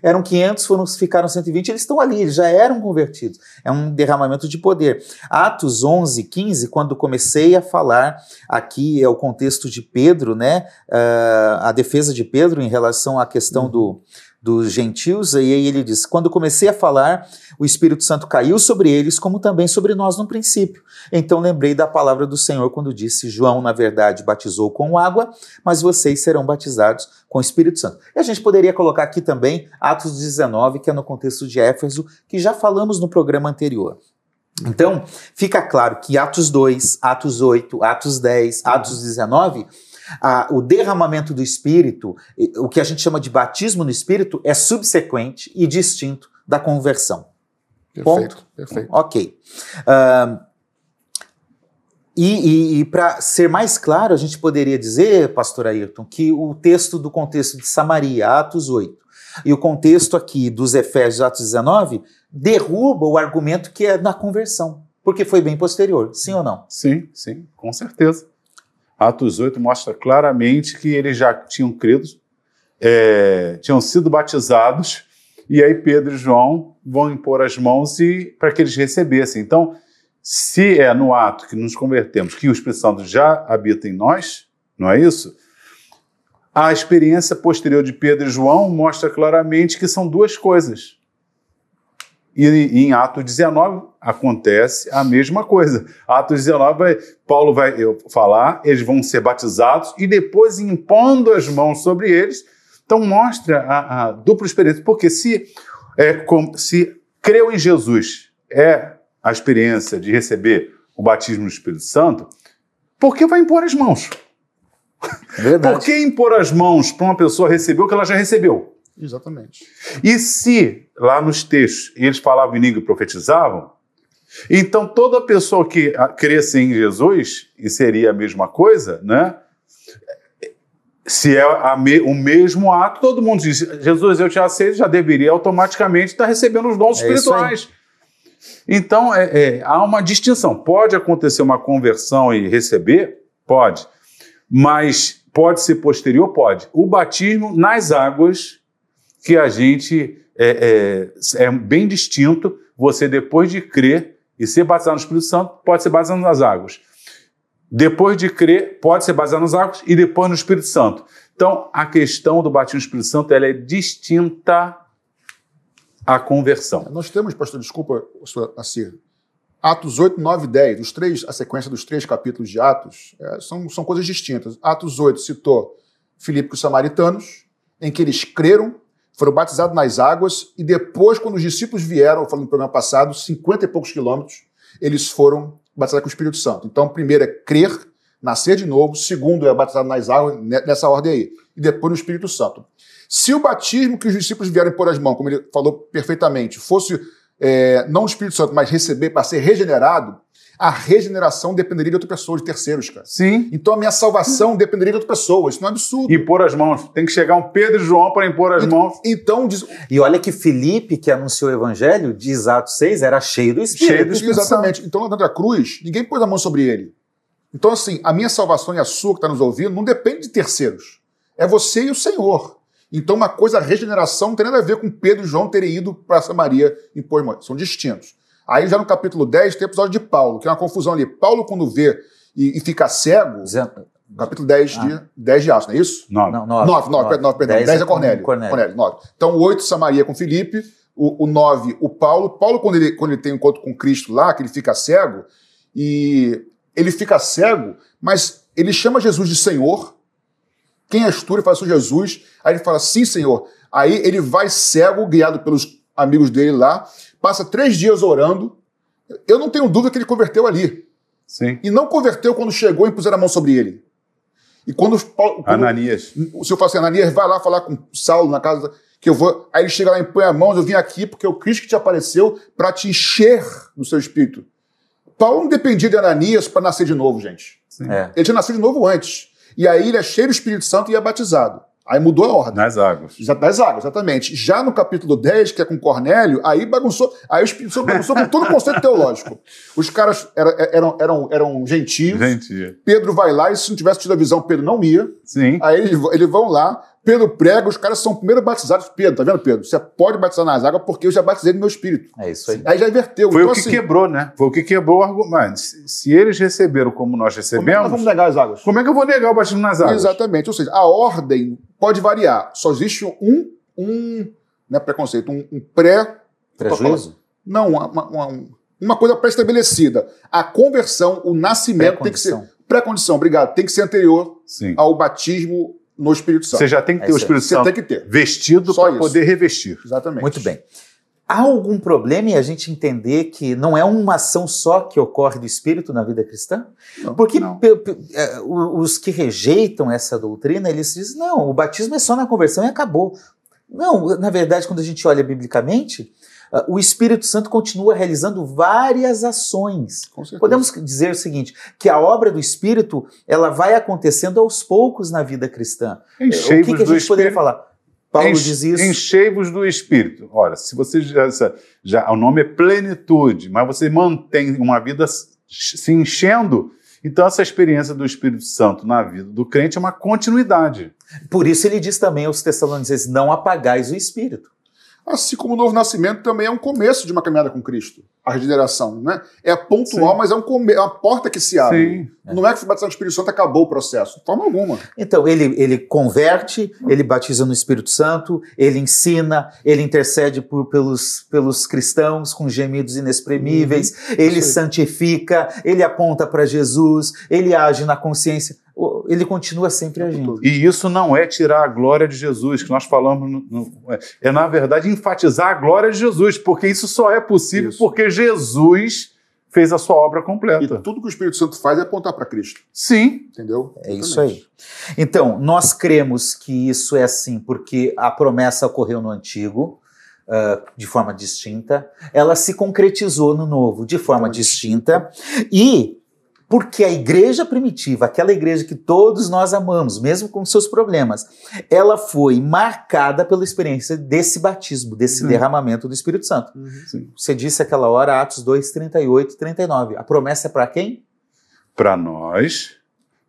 Eram 500, foram, ficaram 120, eles estão ali, eles já eram convertidos. É um derramamento de poder. Atos 11, 15, quando comecei a falar, aqui é o contexto de Pedro, né? Uh, a defesa de Pedro em relação à questão uhum. do, dos gentios, e aí ele diz: Quando comecei a falar, o Espírito Santo caiu sobre eles, como também sobre nós no princípio. Então lembrei da palavra do Senhor quando disse: João, na verdade, batizou com água, mas vocês serão batizados com o Espírito Santo. E a gente poderia colocar aqui também Atos 19, que é no contexto de Éfeso, que já falamos no programa anterior. Então, fica claro que Atos 2, Atos 8, Atos 10, Atos 19 a, o derramamento do Espírito, o que a gente chama de batismo no Espírito, é subsequente e distinto da conversão. Perfeito, Ponto? perfeito. Ok. Uh, e, e, e para ser mais claro, a gente poderia dizer, pastor Ayrton, que o texto do contexto de Samaria, Atos 8, e o contexto aqui dos Efésios, Atos 19, derruba o argumento que é na conversão, porque foi bem posterior, sim ou não? Sim, sim, com certeza. Atos 8 mostra claramente que eles já tinham crido, é, tinham sido batizados, e aí Pedro e João vão impor as mãos e para que eles recebessem. Então, se é no ato que nos convertemos que o Espírito Santo já habita em nós, não é isso? A experiência posterior de Pedro e João mostra claramente que são duas coisas. E em Atos 19 acontece a mesma coisa. Atos 19, vai, Paulo vai falar, eles vão ser batizados e depois impondo as mãos sobre eles. Então mostra a, a dupla experiência. Porque se, é, com, se creu em Jesus é a experiência de receber o batismo no Espírito Santo, por que vai impor as mãos? Verdade. Por que impor as mãos para uma pessoa receber o que ela já recebeu? Exatamente. E se, lá nos textos, eles falavam em língua e profetizavam, então toda pessoa que cresce em Jesus, e seria a mesma coisa, né? Se é me, o mesmo ato, todo mundo diz: Jesus, eu te aceito, já deveria automaticamente estar recebendo os dons É espirituais. Então, é, é, há uma distinção. Pode acontecer uma conversão e receber? Pode. Mas pode ser posterior? Pode. O batismo nas águas, que a gente é, é, é bem distinto. Você, depois de crer e ser batizado no Espírito Santo, pode ser batizado nas águas. Depois de crer, pode ser batizado nas águas e depois no Espírito Santo. Então, a questão do batismo no Espírito Santo ela é distinta à conversão. Nós temos, pastor, desculpa, Assir, Atos 8, 9 e 10, os três, a sequência dos três capítulos de Atos, é, são, são coisas distintas. Atos 8 citou Filipe e os samaritanos, em que eles creram, foram batizados nas águas, e depois, quando os discípulos vieram, falando no programa passado, 50 e poucos quilômetros, eles foram batizados com o Espírito Santo. Então, primeiro é crer, nascer de novo, segundo é batizado nas águas, nessa ordem aí, e depois no Espírito Santo. Se o batismo que os discípulos vieram pôr as mãos, como ele falou perfeitamente, fosse é, não o Espírito Santo, mas receber para ser regenerado, a regeneração dependeria de outra pessoa, de terceiros, cara. Sim. Então a minha salvação dependeria de outra pessoa. Isso não é absurdo. Impor as mãos. Tem que chegar um Pedro e João para impor as mãos. Então, diz, E olha que Felipe, que anunciou o evangelho, diz Atos 6, era cheio do Espírito. Cheio do Espírito exatamente. Então, lá da cruz, ninguém pôs a mão sobre ele. Então, assim, a minha salvação e a sua que está nos ouvindo não depende de terceiros. É você e o Senhor. Então, uma coisa, a regeneração não tem nada a ver com Pedro e João terem ido para Samaria impor mãos. São distintos. Aí, já no capítulo 10, tem o episódio de Paulo, que é uma confusão ali. Paulo, quando vê e, e fica cego, Dizendo- capítulo 10 de, 10 de Atos, não é isso? Nove. Não, nove. 9, 9, perdão, perdão. 10 é Cornélio. Cornélio. Cornélio, 9. Então, o 8, Samaria com Filipe. O, o 9, o Paulo. Paulo, quando ele, quando ele tem um encontro com Cristo lá, que ele fica cego, e ele fica cego, mas ele chama Jesus de Senhor. Quem és tu? Ele fala, sou Jesus. Aí ele fala, sim, Senhor. Aí ele vai cego, guiado pelos amigos dele lá, passa três dias orando. Eu não tenho dúvida que ele converteu ali. Sim. E não converteu quando chegou e puseram a mão sobre ele. E quando, quando Ananias. o senhor fala assim, Ananias, vai lá falar com Saulo na casa que eu vou. Aí ele chega lá e põe a mão, eu vim aqui porque o Cristo que te apareceu para te encher do seu espírito. Paulo não dependia de Ananias para nascer de novo, gente. É. Ele tinha nascido de novo antes. E aí ele é cheio do Espírito Santo e é batizado. Aí mudou a ordem. Nas águas. Já das águas, exatamente. Já no capítulo 10, que é com Cornélio, aí bagunçou. Aí o Espírito Santo bagunçou com todo o conceito teológico. Os caras era- eram, eram, eram gentios. Gente, Pedro vai lá e se não tivesse tido a visão, Pedro não ia. sim. Aí eles, eles vão lá, Pedro prega, os caras são primeiro batizados. Pedro, tá vendo, Pedro? Você pode batizar nas águas porque eu já batizei no meu espírito. É isso aí. Aí já inverteu. Foi então, o que assim, quebrou, né? Foi o que quebrou o argumento. Mas se, eles receberam como nós como é que recebemos, nós vamos negar as águas? como é que eu vou negar o batismo nas águas? Exatamente. Ou seja, a ordem pode variar. Só existe um um, não é preconceito, um, um pré... Prejuízo? Não, uma, uma, uma coisa pré-estabelecida. A conversão, o nascimento tem que ser... Pré-condição, obrigado. Tem que ser anterior Sim. ao batismo no Espírito Santo. Você já tem que ter É o. Espírito Você Santo tem que ter. vestido para poder revestir. Exatamente. Muito bem. Há algum problema em a gente entender que não é uma ação só que ocorre do Espírito na vida cristã? Não, Porque não. o- os que rejeitam essa doutrina, eles dizem, não, o batismo é só na conversão e acabou. Não, na verdade, quando a gente olha biblicamente, o Espírito Santo continua realizando várias ações. Podemos dizer o seguinte, que a obra do Espírito, ela vai acontecendo aos poucos na vida cristã. o Enchei-vos que, que a gente poderia Espírito. falar? Paulo Enche- diz isso. Enchei-vos do Espírito. Ora, se você já, já. O nome é plenitude, mas você mantém uma vida se enchendo. Então, essa experiência do Espírito Santo na vida do crente é uma continuidade. Por isso ele diz também aos Tessalonicenses: não apagais o espírito. Assim como o novo nascimento também é um começo de uma caminhada com Cristo. A regeneração, né? É pontual, Sim. mas é, um come- é uma porta que se abre. Sim. Não é que foi batizado no Espírito Santo acabou o processo. De forma alguma. Então, ele, ele converte, ele batiza no Espírito Santo, ele ensina, ele intercede por- pelos, pelos cristãos com gemidos inexprimíveis, ele isso aí. santifica, ele aponta para Jesus, ele age na consciência, ele continua sempre agindo. E isso não é tirar a glória de Jesus, que nós falamos. no- no- é, é, na verdade, enfatizar a glória de Jesus, porque isso só é possível Isso. porque Jesus fez a sua obra E completa. tudo que o Espírito Santo faz é apontar para Cristo. Sim, Entendeu? É isso aí. Então, nós cremos que isso é assim porque a promessa ocorreu no Antigo, ah, de forma distinta, ela se concretizou no Novo, de forma Forma distinta, e porque a igreja primitiva, aquela igreja que todos nós amamos, mesmo com seus problemas, ela foi marcada pela experiência desse batismo, desse Uhum. derramamento do Espírito Santo. sim. Você disse aquela hora, Atos 2, 38 e 39. A promessa é para quem? Para nós,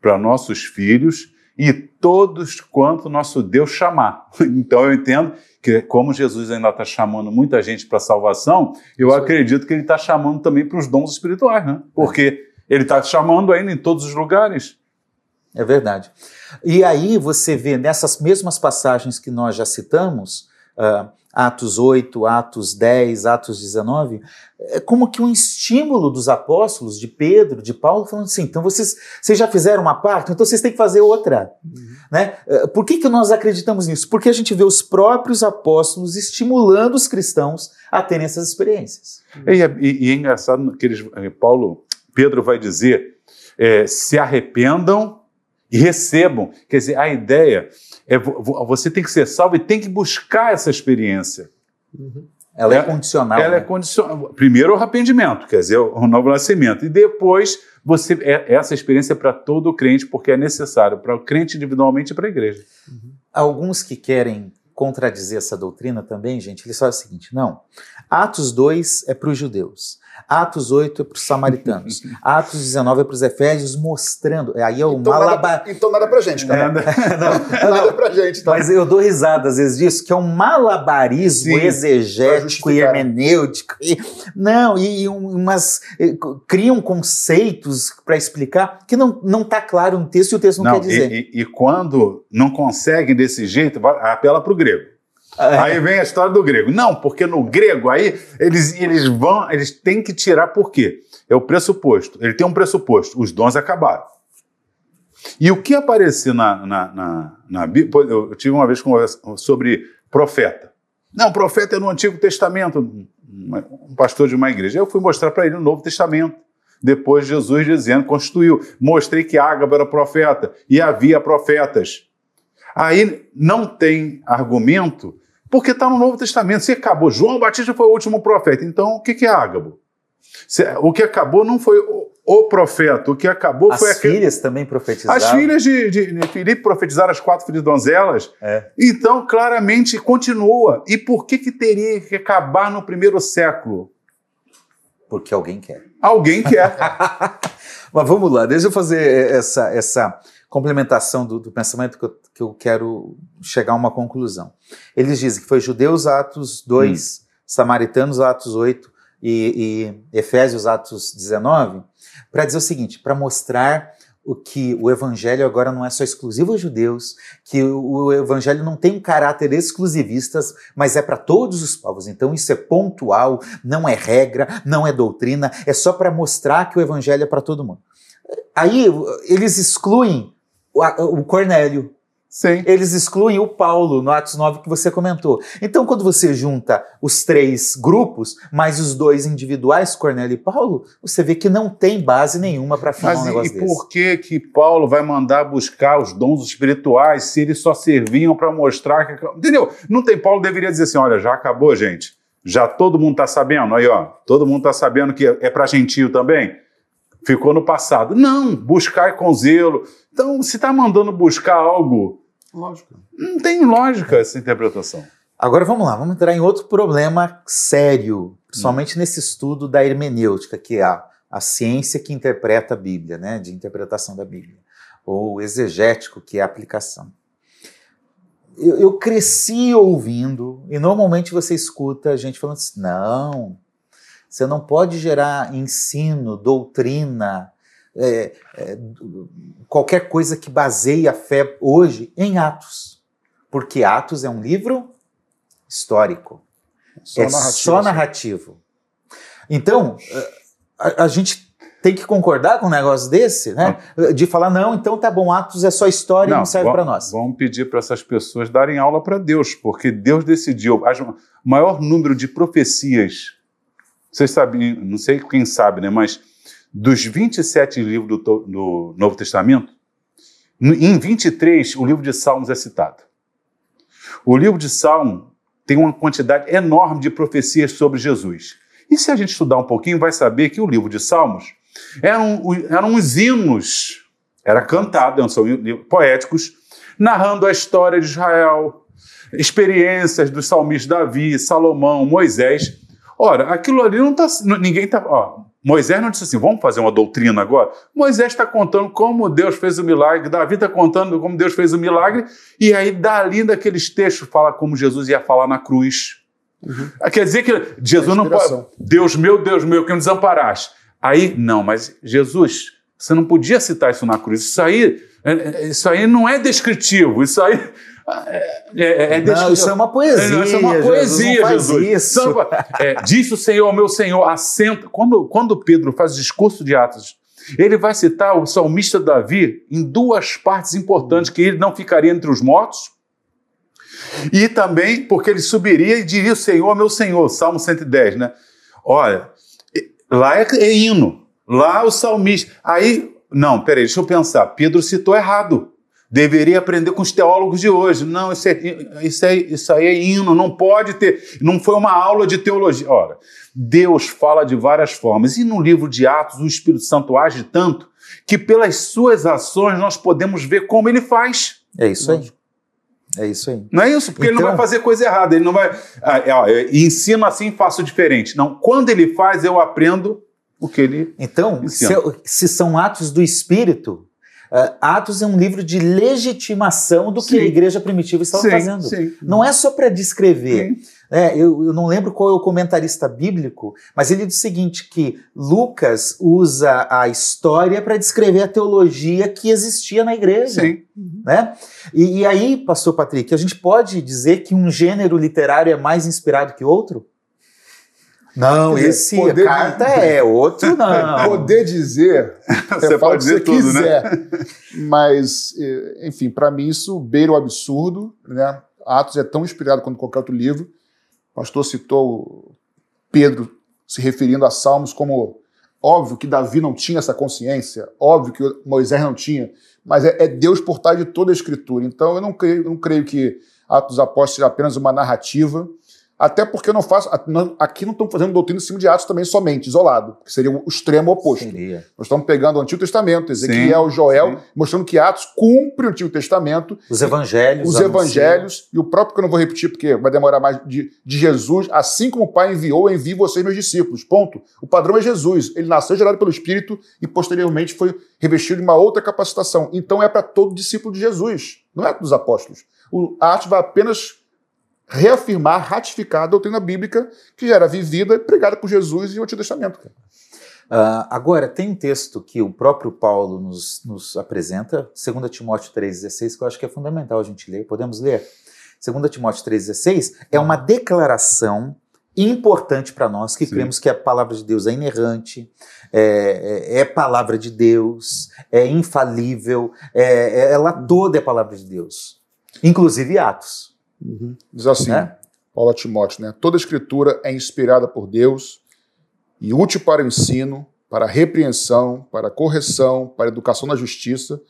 para nossos filhos e todos quanto nosso Deus chamar. Então eu entendo que, como Jesus ainda está chamando muita gente para salvação, eu acredito que ele está chamando também para os dons espirituais, né? Porque ele está chamando ainda em todos os lugares. É verdade. E aí você vê nessas mesmas passagens que nós já citamos, ah, Atos 8, Atos 10, Atos 19, é como que um estímulo dos apóstolos, de Pedro, de Paulo, falando assim: então vocês, vocês já fizeram uma parte, então vocês têm que fazer outra. Né? Eh, Por que, que nós acreditamos nisso? Porque a gente vê os próprios apóstolos estimulando os cristãos a terem essas experiências. E, é- e- e é engraçado que eles, eh, Paulo, Pedro vai dizer: eh, se arrependam e recebam. Quer dizer, a ideia é vo- vo- você tem que ser salvo e tem que buscar essa experiência. Ela é, É- condicional. Ela é né? condicional. Primeiro o arrependimento, quer dizer, o novo nascimento. E depois você é- essa experiência é para todo crente, porque é necessário para o crente individualmente e para a igreja. Alguns que querem contradizer essa doutrina também, gente, eles falam o seguinte: não, Atos 2 é para os judeus, Atos 8 é para os samaritanos, Atos 19 é para os efésios, mostrando. Aí é o Então malabar. nada, então nada pra gente, tá? Não, nada pra gente, tá? Mas eu dou risada às vezes disso, que é um malabarismo Sim, exegético e hermenêutico. E, não, e, um- umas. eh, c- criam conceitos para explicar que não não está claro no texto e o texto não, Não, quer dizer. e, e- e quando não conseguem desse jeito, apela para o grego. É. Aí vem a história do grego. Não, porque no grego aí eles, eles vão, eles têm que tirar por quê? É o pressuposto. Ele tem um pressuposto. Os dons acabaram. E o que aparecia na, na, na, na Bíblia. Eu tive uma vez conversa sobre profeta. Não, profeta é no Antigo Testamento. Um pastor de uma igreja. Eu fui mostrar para ele o Novo Testamento. Depois Jesus dizendo, constituiu. Mostrei que Ágabo era profeta e havia profetas. Aí não tem argumento, porque está no Novo Testamento. Se acabou, João Batista foi o último profeta. Então, o que, que é Ágabo? Se- o que acabou não foi o, profeta, o que acabou As foi aquele. filhas também profetizaram. As filhas de, de, de Filipe profetizaram as quatro filhas de donzelas. É. Então, claramente, continua. E por que, que teria que acabar no primeiro século? Porque alguém quer. Alguém quer. Mas vamos lá, deixa eu fazer essa, essa complementação do, do pensamento que eu, que eu quero chegar a uma conclusão. Eles dizem que foi Judeus, Atos 2, Samaritanos, Atos 8 e, e Efésios, Atos 19, para dizer o seguinte, para mostrar o que o evangelho agora não é só exclusivo aos judeus, que o evangelho não tem um caráter exclusivista, mas é para todos os povos. Então isso é pontual, não é regra, não é doutrina, é só para mostrar que o evangelho é para todo mundo. Aí eles excluem o Cornélio, Sim. Eles excluem o Paulo no Atos 9 que você comentou. Então, quando você junta os três grupos, mais os dois individuais, Cornélio e Paulo, você vê que não tem base nenhuma para afirmar um negócio e desse. E por que que Paulo vai mandar buscar os dons espirituais se eles só serviam para mostrar que... Entendeu? Não tem... Paulo deveria dizer assim, olha, já acabou, gente. Já todo mundo está sabendo. Aí, ó, todo mundo está sabendo que é para gentio também. Ficou no passado. Não, buscar com zelo. Então, se está mandando buscar algo Lógico. Não tem lógica essa interpretação. Agora vamos lá, vamos entrar em outro problema sério, principalmente hum. nesse estudo da hermenêutica, que é a, a ciência que interpreta a Bíblia, né, de interpretação da Bíblia, ou exegético, que é a aplicação. Eu, eu cresci ouvindo, e normalmente você escuta a gente falando assim: não, você não pode gerar ensino, doutrina, é, é, qualquer coisa que baseie a fé hoje em Atos. Porque Atos é um livro histórico. Só é narrativo, só assim. narrativo. Então, a, a, gente tem que concordar com um negócio desse, né? De falar, não, então tá bom, Atos é só história não, e não serve para nós. Vamos pedir para essas pessoas darem aula para Deus, porque Deus decidiu. O maior número de profecias, vocês sabem, não sei quem sabe, né? Mas dos 27 livros do, do Novo Testamento, em 23 o livro de Salmos é citado. O livro de Salmo tem uma quantidade enorme de profecias sobre Jesus. E se a gente estudar um pouquinho, vai saber que o livro de Salmos eram, eram uns hinos, era cantado, são poéticos, narrando a história de Israel, experiências dos salmistas Davi, Salomão, Moisés. Ora, aquilo ali não está. Ninguém está. Moisés não disse assim, vamos fazer uma doutrina agora. Moisés está contando como Deus fez o milagre, Davi está contando como Deus fez o milagre, e aí dali daqueles textos fala como Jesus ia falar na cruz. Uhum. Quer dizer que Jesus não pode. Deus meu, Deus meu, que me desamparaste. Aí, não, mas Jesus, você não podia citar isso na cruz. Isso aí, é, é, isso aí não é descritivo. Isso aí é, é, é não, isso é uma poesia. Isso é uma poesia, Jesus. Jesus. Então, é, disse o Senhor meu Senhor, assenta. Quando, quando Pedro faz o discurso de Atos, ele vai citar o salmista Davi em duas partes importantes, que ele não ficaria entre os mortos, e também porque ele subiria e diria Senhor, meu Senhor, Salmo 110, né? Olha, lá é, é hino, lá o salmista. Aí, não, peraí, deixa eu pensar. Pedro citou errado deveria aprender com os teólogos de hoje. Não, isso, é, isso, é, isso aí é hino, não pode ter. Não foi uma aula de teologia. Ora, Deus fala de várias formas. E no livro de Atos, o Espírito Santo age tanto que pelas suas ações nós podemos ver como ele faz. É isso aí. É isso aí. Não é isso? Porque então... ele não vai então- fazer coisa errada. Ele não vai. Ah, é, ensino assim, faço diferente. Não. Quando ele faz, eu aprendo o que ele. Então, se, se são atos do Espírito, Uh, Atos é um livro de legitimação do que sim. a igreja primitiva estava sim, fazendo. Sim. Não é só para descrever. É, eu, eu, não lembro qual é o comentarista bíblico, mas ele diz o seguinte: que Lucas usa a história para descrever a teologia que existia na igreja. Sim. Né? E, e aí, pastor Patrick, a gente pode dizer que um gênero literário é mais inspirado que outro? Não, dizer, esse poder carta é, outro não. Poder dizer, você pode dizer tudo, né? quiser. Né? Mas, eh, enfim, para mim isso beira o absurdo, né? Atos é tão inspirado quanto qualquer outro livro. O pastor citou Pedro se referindo a Salmos como óbvio que Davi não tinha essa consciência, óbvio que Moisés não tinha, mas é, é Deus por trás de toda a escritura. Então eu não creio, não creio que Atos Apóstolos seja apenas uma narrativa, até porque eu não faço. Aqui não estamos fazendo doutrina em cima de Atos também somente, isolado, que seria o extremo oposto. Seria. Nós estamos pegando o Antigo Testamento, Ezequiel, sim, Joel, sim. mostrando que Atos cumpre o Antigo Testamento. Os evangelhos. Os evangelhos, e o próprio que eu não vou repetir, porque vai demorar mais, de, de Jesus, assim como o Pai enviou, eu envio vocês, meus discípulos. Ponto. O padrão é Jesus. Ele nasceu gerado pelo Espírito e posteriormente foi revestido de uma outra capacitação. Então é para todo discípulo de Jesus, não é dos apóstolos. O Atos vai apenas reafirmar, ratificar a doutrina bíblica que já era vivida e pregada por Jesus e o Antigo Testamento. Uh, agora, tem um texto que o próprio Paulo nos, nos apresenta, 2 Timóteo 3,16, que eu acho que é fundamental a gente ler. Podemos ler? 2 Timóteo 3,16 é uma declaração importante para nós que Sim. cremos que a palavra de Deus é inerrante, é, é, é palavra de Deus, é infalível, é, é, ela toda é palavra de Deus, inclusive Atos. Uhum. Diz assim, né? Paulo Timóteo, né? Toda escritura é inspirada por Deus e útil para o ensino, para a repreensão, para a correção, para a educação na justiça,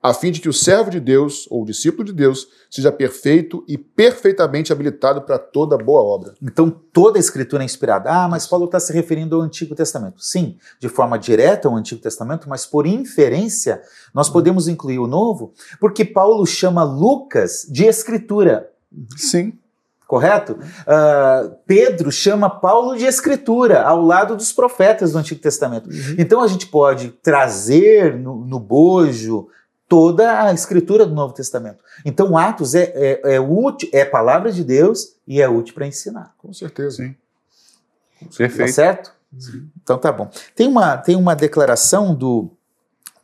a fim de que o servo de Deus, ou o discípulo de Deus, seja perfeito e perfeitamente habilitado para toda boa obra. Então, toda a escritura é inspirada. Ah, mas Paulo está se referindo ao Antigo Testamento. Sim, de forma direta ao Antigo Testamento, mas por inferência, nós podemos incluir o Novo, porque Paulo chama Lucas de escritura. Sim correto? Uh, Pedro chama Paulo de escritura, ao lado dos profetas do Antigo Testamento. Uhum. Então a gente pode trazer no, no, bojo toda a escritura do Novo Testamento. Então Atos é, é, é útil, é palavra de Deus e é útil para ensinar. Com certeza. Sim. Perfeito. Tá certo? Sim. Então tá bom. Tem uma, tem uma declaração do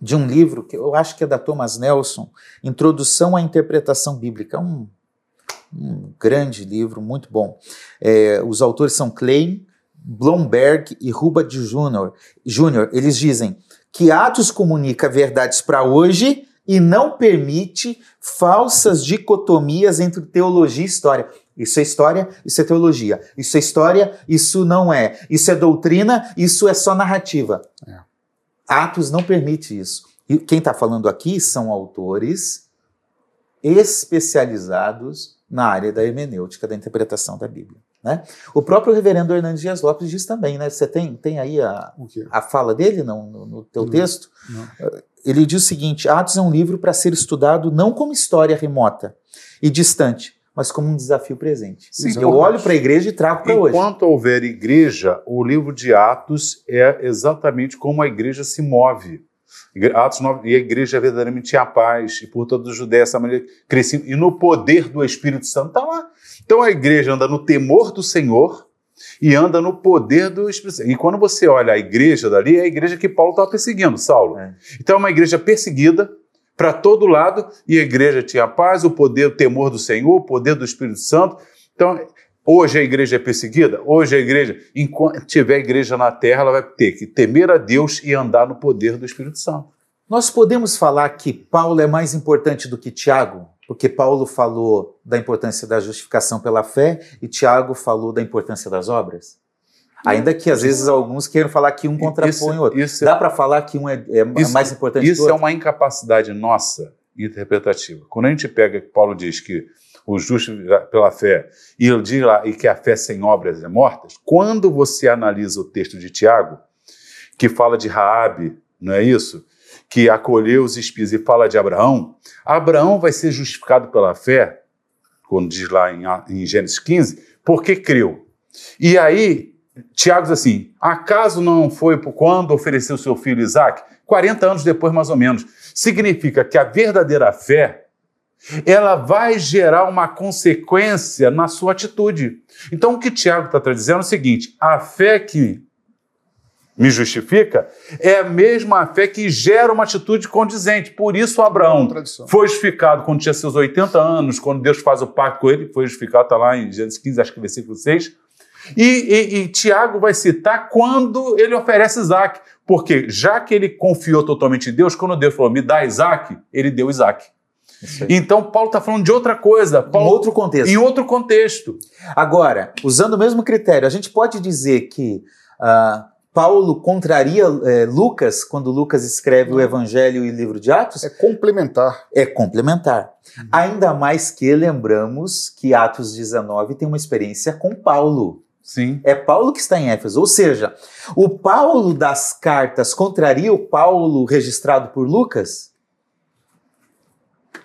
de um livro que eu acho que é da Thomas Nelson, Introdução à Interpretação Bíblica, um um grande livro, muito bom. É, os autores são Klein, Blomberg e Ruba Jr. Jr. Eles dizem que Atos comunica verdades para hoje e não permite falsas dicotomias entre teologia e história. Isso é história, isso é teologia. Isso é história, isso não é. Isso é doutrina, isso é só narrativa. É. Atos não permite isso. E quem está falando aqui são autores especializados na área da hermenêutica, da interpretação da Bíblia. Né? O próprio reverendo Hernandes Dias Lopes diz também, né? Você tem, tem aí a, a fala dele não, no, no teu não, texto? Não. Ele diz o seguinte: Atos é um livro para ser estudado não como história remota e distante, mas como um desafio presente. Sim, eu olho para a igreja e trago para hoje. Enquanto houver igreja, o livro de Atos é exatamente como a igreja se move. Atos 9, e a igreja verdadeiramente tinha paz, e por toda a Judéia, essa maneira crescendo, e no poder do Espírito Santo está lá. Então a igreja anda no temor do Senhor e anda no poder do Espírito Santo. E quando você olha a igreja dali, é a igreja que Paulo estava perseguindo, Saulo. É. Então é uma igreja perseguida para todo lado, e a igreja tinha paz, o poder, o temor do Senhor, o poder do Espírito Santo. Então, Hoje a igreja é perseguida? Hoje a igreja, enquanto tiver igreja na terra, ela vai ter que temer a Deus e andar no poder do Espírito Santo. Nós podemos falar que Paulo é mais importante do que Tiago? Porque Paulo falou da importância da justificação pela fé e Tiago falou da importância das obras? Ainda que às vezes alguns queiram falar que um contrapõe o outro. Isso, Dá para falar que um é, é isso, mais importante Isso é uma incapacidade nossa interpretativa. Quando a gente pega que Paulo diz que o justo pela fé, e ele diz lá, e que a fé sem obras é morta, quando você analisa o texto de Tiago, que fala de Raabe, não é isso? Que acolheu os espias e fala de Abraão, Abraão vai ser justificado pela fé, quando diz lá em, em Gênesis 15, porque creu. E aí, Tiago diz assim: acaso não foi quando ofereceu seu filho Isaac? 40 anos depois, mais ou menos. Significa que a verdadeira fé ela vai gerar uma consequência na sua atitude. Então, o que Tiago está dizendo é o seguinte: a fé que me justifica é a mesma fé que gera uma atitude condizente. Por isso, Abraão foi justificado quando tinha seus 80 anos, quando Deus faz o pacto com ele, foi justificado, está lá em Gênesis 15, acho que versículo 6. E, e, e Tiago vai citar quando ele oferece Isaac, porque já que ele confiou totalmente em Deus, quando Deus falou, me dá Isaac, ele deu Isaac. Então, Paulo está falando de outra coisa. Paulo, em outro contexto. Em outro contexto. Agora, usando o mesmo critério, a gente pode dizer que uh, Paulo contraria uh, Lucas quando Lucas escreve o Evangelho e o livro de Atos? É complementar. É complementar. Uhum. Ainda mais que lembramos que Atos 19 tem uma experiência com Paulo. Sim. É Paulo que está em Éfeso. Ou seja, o Paulo das cartas contraria o Paulo registrado por Lucas?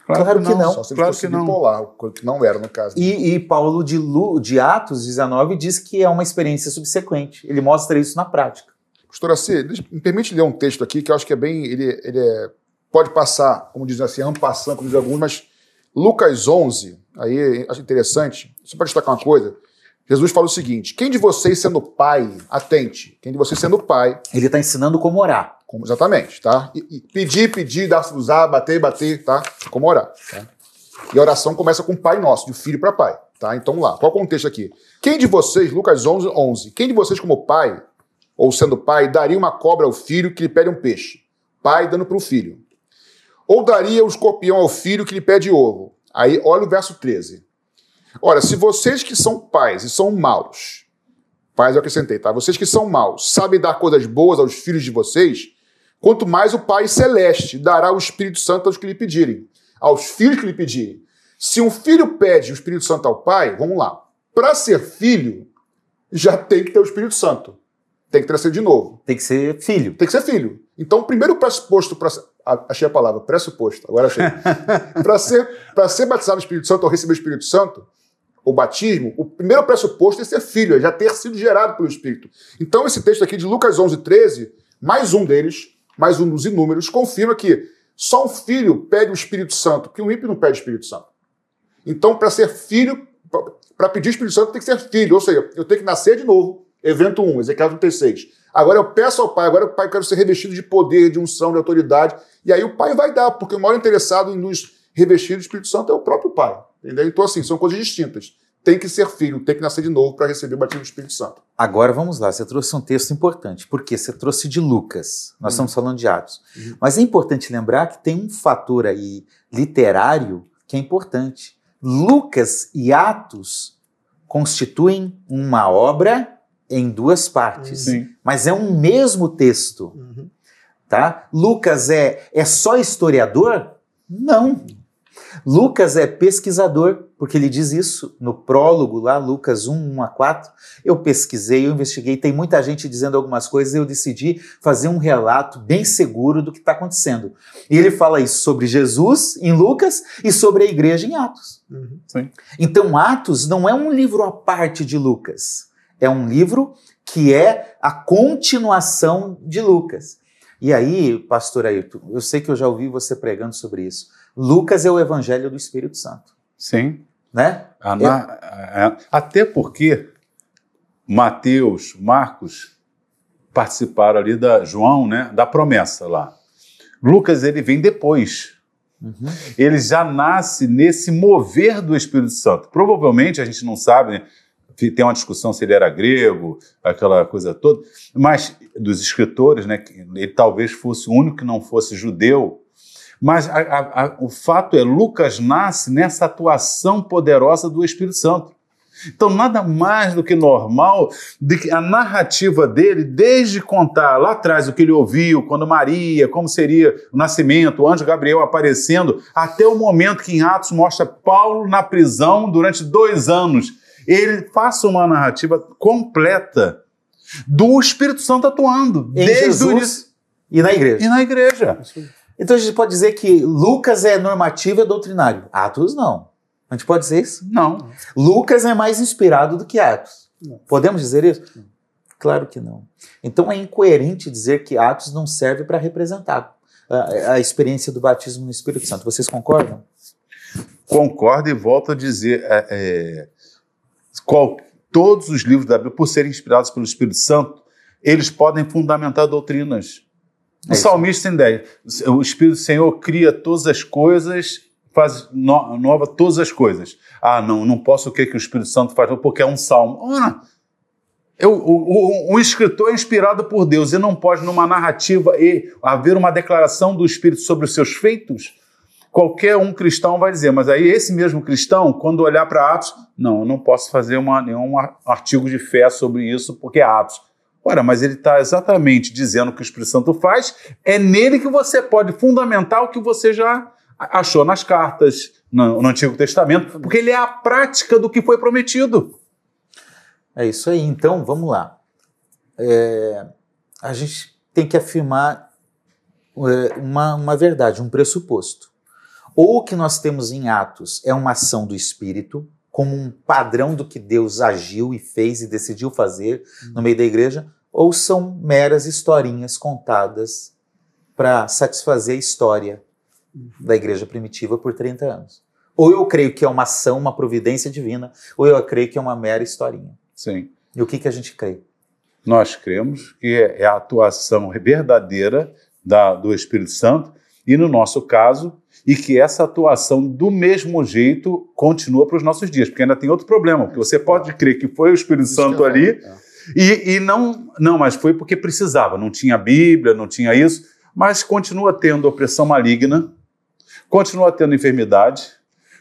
Claro, claro que, não. Só se claro que não. bipolar, que não era no caso. E, e, Paulo de, Lu, de Atos 19 diz que é uma experiência subsequente. Ele mostra isso na prática. Pastor Assi, me permite ler um texto aqui que eu acho que é bem. Ele, ele é, pode passar, como dizem assim, ampassando, como dizem alguns, mas Lucas 11, aí acho interessante, só para destacar uma coisa. Jesus fala o seguinte: quem de vocês sendo pai, atente, quem de vocês sendo pai. Ele está ensinando como orar. Como, exatamente, tá? E, e pedir, pedir, dar, usar, bater, bater, tá? Como orar. Tá? E a oração começa com Pai Nosso, de filho para pai. Tá? Então lá. Qual o contexto aqui? Quem de vocês, Lucas 11, 11, quem de vocês, como pai, ou sendo pai, daria uma cobra ao filho que lhe pede um peixe? Pai dando para o filho. Ou daria o escorpião ao filho que lhe pede ovo? Aí, olha o verso 13. Ora, se vocês que são pais e são maus, pais eu acrescentei, tá? Vocês que são maus, sabem dar coisas boas aos filhos de vocês, quanto mais o Pai Celeste dará o Espírito Santo aos que lhe pedirem, aos filhos que lhe pedirem. Se um filho pede o Espírito Santo ao pai, vamos lá. Para ser filho, já tem que ter o Espírito Santo. Tem que nascer de novo. Tem que ser filho. Tem que ser filho. Então, o primeiro pressuposto para. Achei a palavra, pressuposto, agora achei. para ser, ser batizado no Espírito Santo ou receber o Espírito Santo, o batismo, o primeiro pressuposto é ser filho, é já ter sido gerado pelo Espírito. Então, esse texto aqui de Lucas 11, 13, mais um deles, mais um dos inúmeros, confirma que só um filho pede o Espírito Santo, porque um ímpio não pede o Espírito Santo. Então, para ser filho, para pedir o Espírito Santo, tem que ser filho. Ou seja, eu tenho que nascer de novo. Evento 1, Ezequiel 36. Agora eu peço ao pai, agora o pai eu quero ser revestido de poder, de unção, de autoridade. E aí o pai vai dar, porque o maior interessado em nos revestir do Espírito Santo é o próprio pai. Entendeu? Então, assim, são coisas distintas. Tem que ser filho, tem que nascer de novo para receber o batismo do Espírito Santo. Agora vamos lá, você trouxe um texto importante, porque você trouxe de Lucas, nós uhum. estamos falando de Atos. Uhum. Mas é importante lembrar que tem um fator aí literário que é importante. Lucas e Atos constituem uma obra em duas partes, Sim. mas é um mesmo texto. Uhum. Tá? Lucas é, é só historiador? Não. Lucas é pesquisador, porque ele diz isso no prólogo lá, Lucas 1, 1 a 4. Eu pesquisei, eu investiguei, tem muita gente dizendo algumas coisas, eu decidi fazer um relato bem seguro do que está acontecendo. E ele fala isso sobre Jesus em Lucas e sobre a igreja em Atos. Uhum. Então, Atos não é um livro à parte de Lucas, é um livro que é a continuação de Lucas. E aí, pastor Ayrton, eu sei que eu já ouvi você pregando sobre isso. Lucas é o evangelho do Espírito Santo. Sim. Né? É. Até porque Mateus, Marcos participaram ali da João, né, da promessa lá. Lucas ele vem depois. Uhum. Ele já nasce nesse mover do Espírito Santo. Provavelmente a gente não sabe, né? tem uma discussão se ele era grego, aquela coisa toda, mas dos escritores, né, ele talvez fosse o único que não fosse judeu mas a, a, a, o fato é, Lucas nasce nessa atuação poderosa do Espírito Santo. Então, nada mais do que normal de que a narrativa dele, desde contar lá atrás o que ele ouviu, quando Maria, como seria o nascimento, o anjo Gabriel aparecendo, até o momento que em Atos mostra Paulo na prisão durante dois anos. Ele faça uma narrativa completa do Espírito Santo atuando, em desde Jesus o início. E na igreja. E na igreja. Então a gente pode dizer que Lucas é normativo e é doutrinário. Atos não. A gente pode dizer isso? Não. Lucas é mais inspirado do que Atos. Não. Podemos dizer isso? Não. Claro que não. Então é incoerente dizer que Atos não serve para representar a, a, experiência do batismo no Espírito Santo. Vocês concordam? Concordo e volto a dizer: é, é, qual, todos os livros da Bíblia, por serem inspirados pelo Espírito Santo, eles podem fundamentar doutrinas. O é salmista tem ideia. O Espírito do Senhor cria todas as coisas, faz no, nova todas as coisas. Ah, não, não posso o que, que o Espírito Santo faz, porque é um salmo. Ah, eu, o, o, o, escritor é inspirado por Deus e não pode, numa narrativa, e haver uma declaração do Espírito sobre os seus feitos. Qualquer um cristão vai dizer, mas aí esse mesmo cristão, quando olhar para Atos, não, eu não posso fazer uma, nenhum artigo de fé sobre isso, porque é Atos. Ora, mas ele está exatamente dizendo que o Espírito Santo faz, é nele que você pode fundamentar o que você já achou nas cartas, no, no Antigo Testamento, porque ele é a prática do que foi prometido. É isso aí. Então, vamos lá. É, a gente tem que afirmar é, uma, uma verdade, um pressuposto. Ou o que nós temos em Atos é uma ação do Espírito, como um padrão do que Deus agiu e fez e decidiu fazer no meio da igreja, ou são meras historinhas contadas para satisfazer a história da igreja primitiva por 30 anos. Ou eu creio que é uma ação, uma providência divina, ou eu creio que é uma mera historinha. Sim. E o que, que a gente crê? Nós cremos que é a atuação verdadeira da, do Espírito Santo, e no nosso caso, e que essa atuação, do mesmo jeito, continua para os nossos dias, porque ainda tem outro problema, porque você pode crer que foi o Espírito Isso Santo ali, é. E, e não, não, mas foi porque precisava, não tinha Bíblia, não tinha isso, mas continua tendo opressão maligna, continua tendo enfermidade,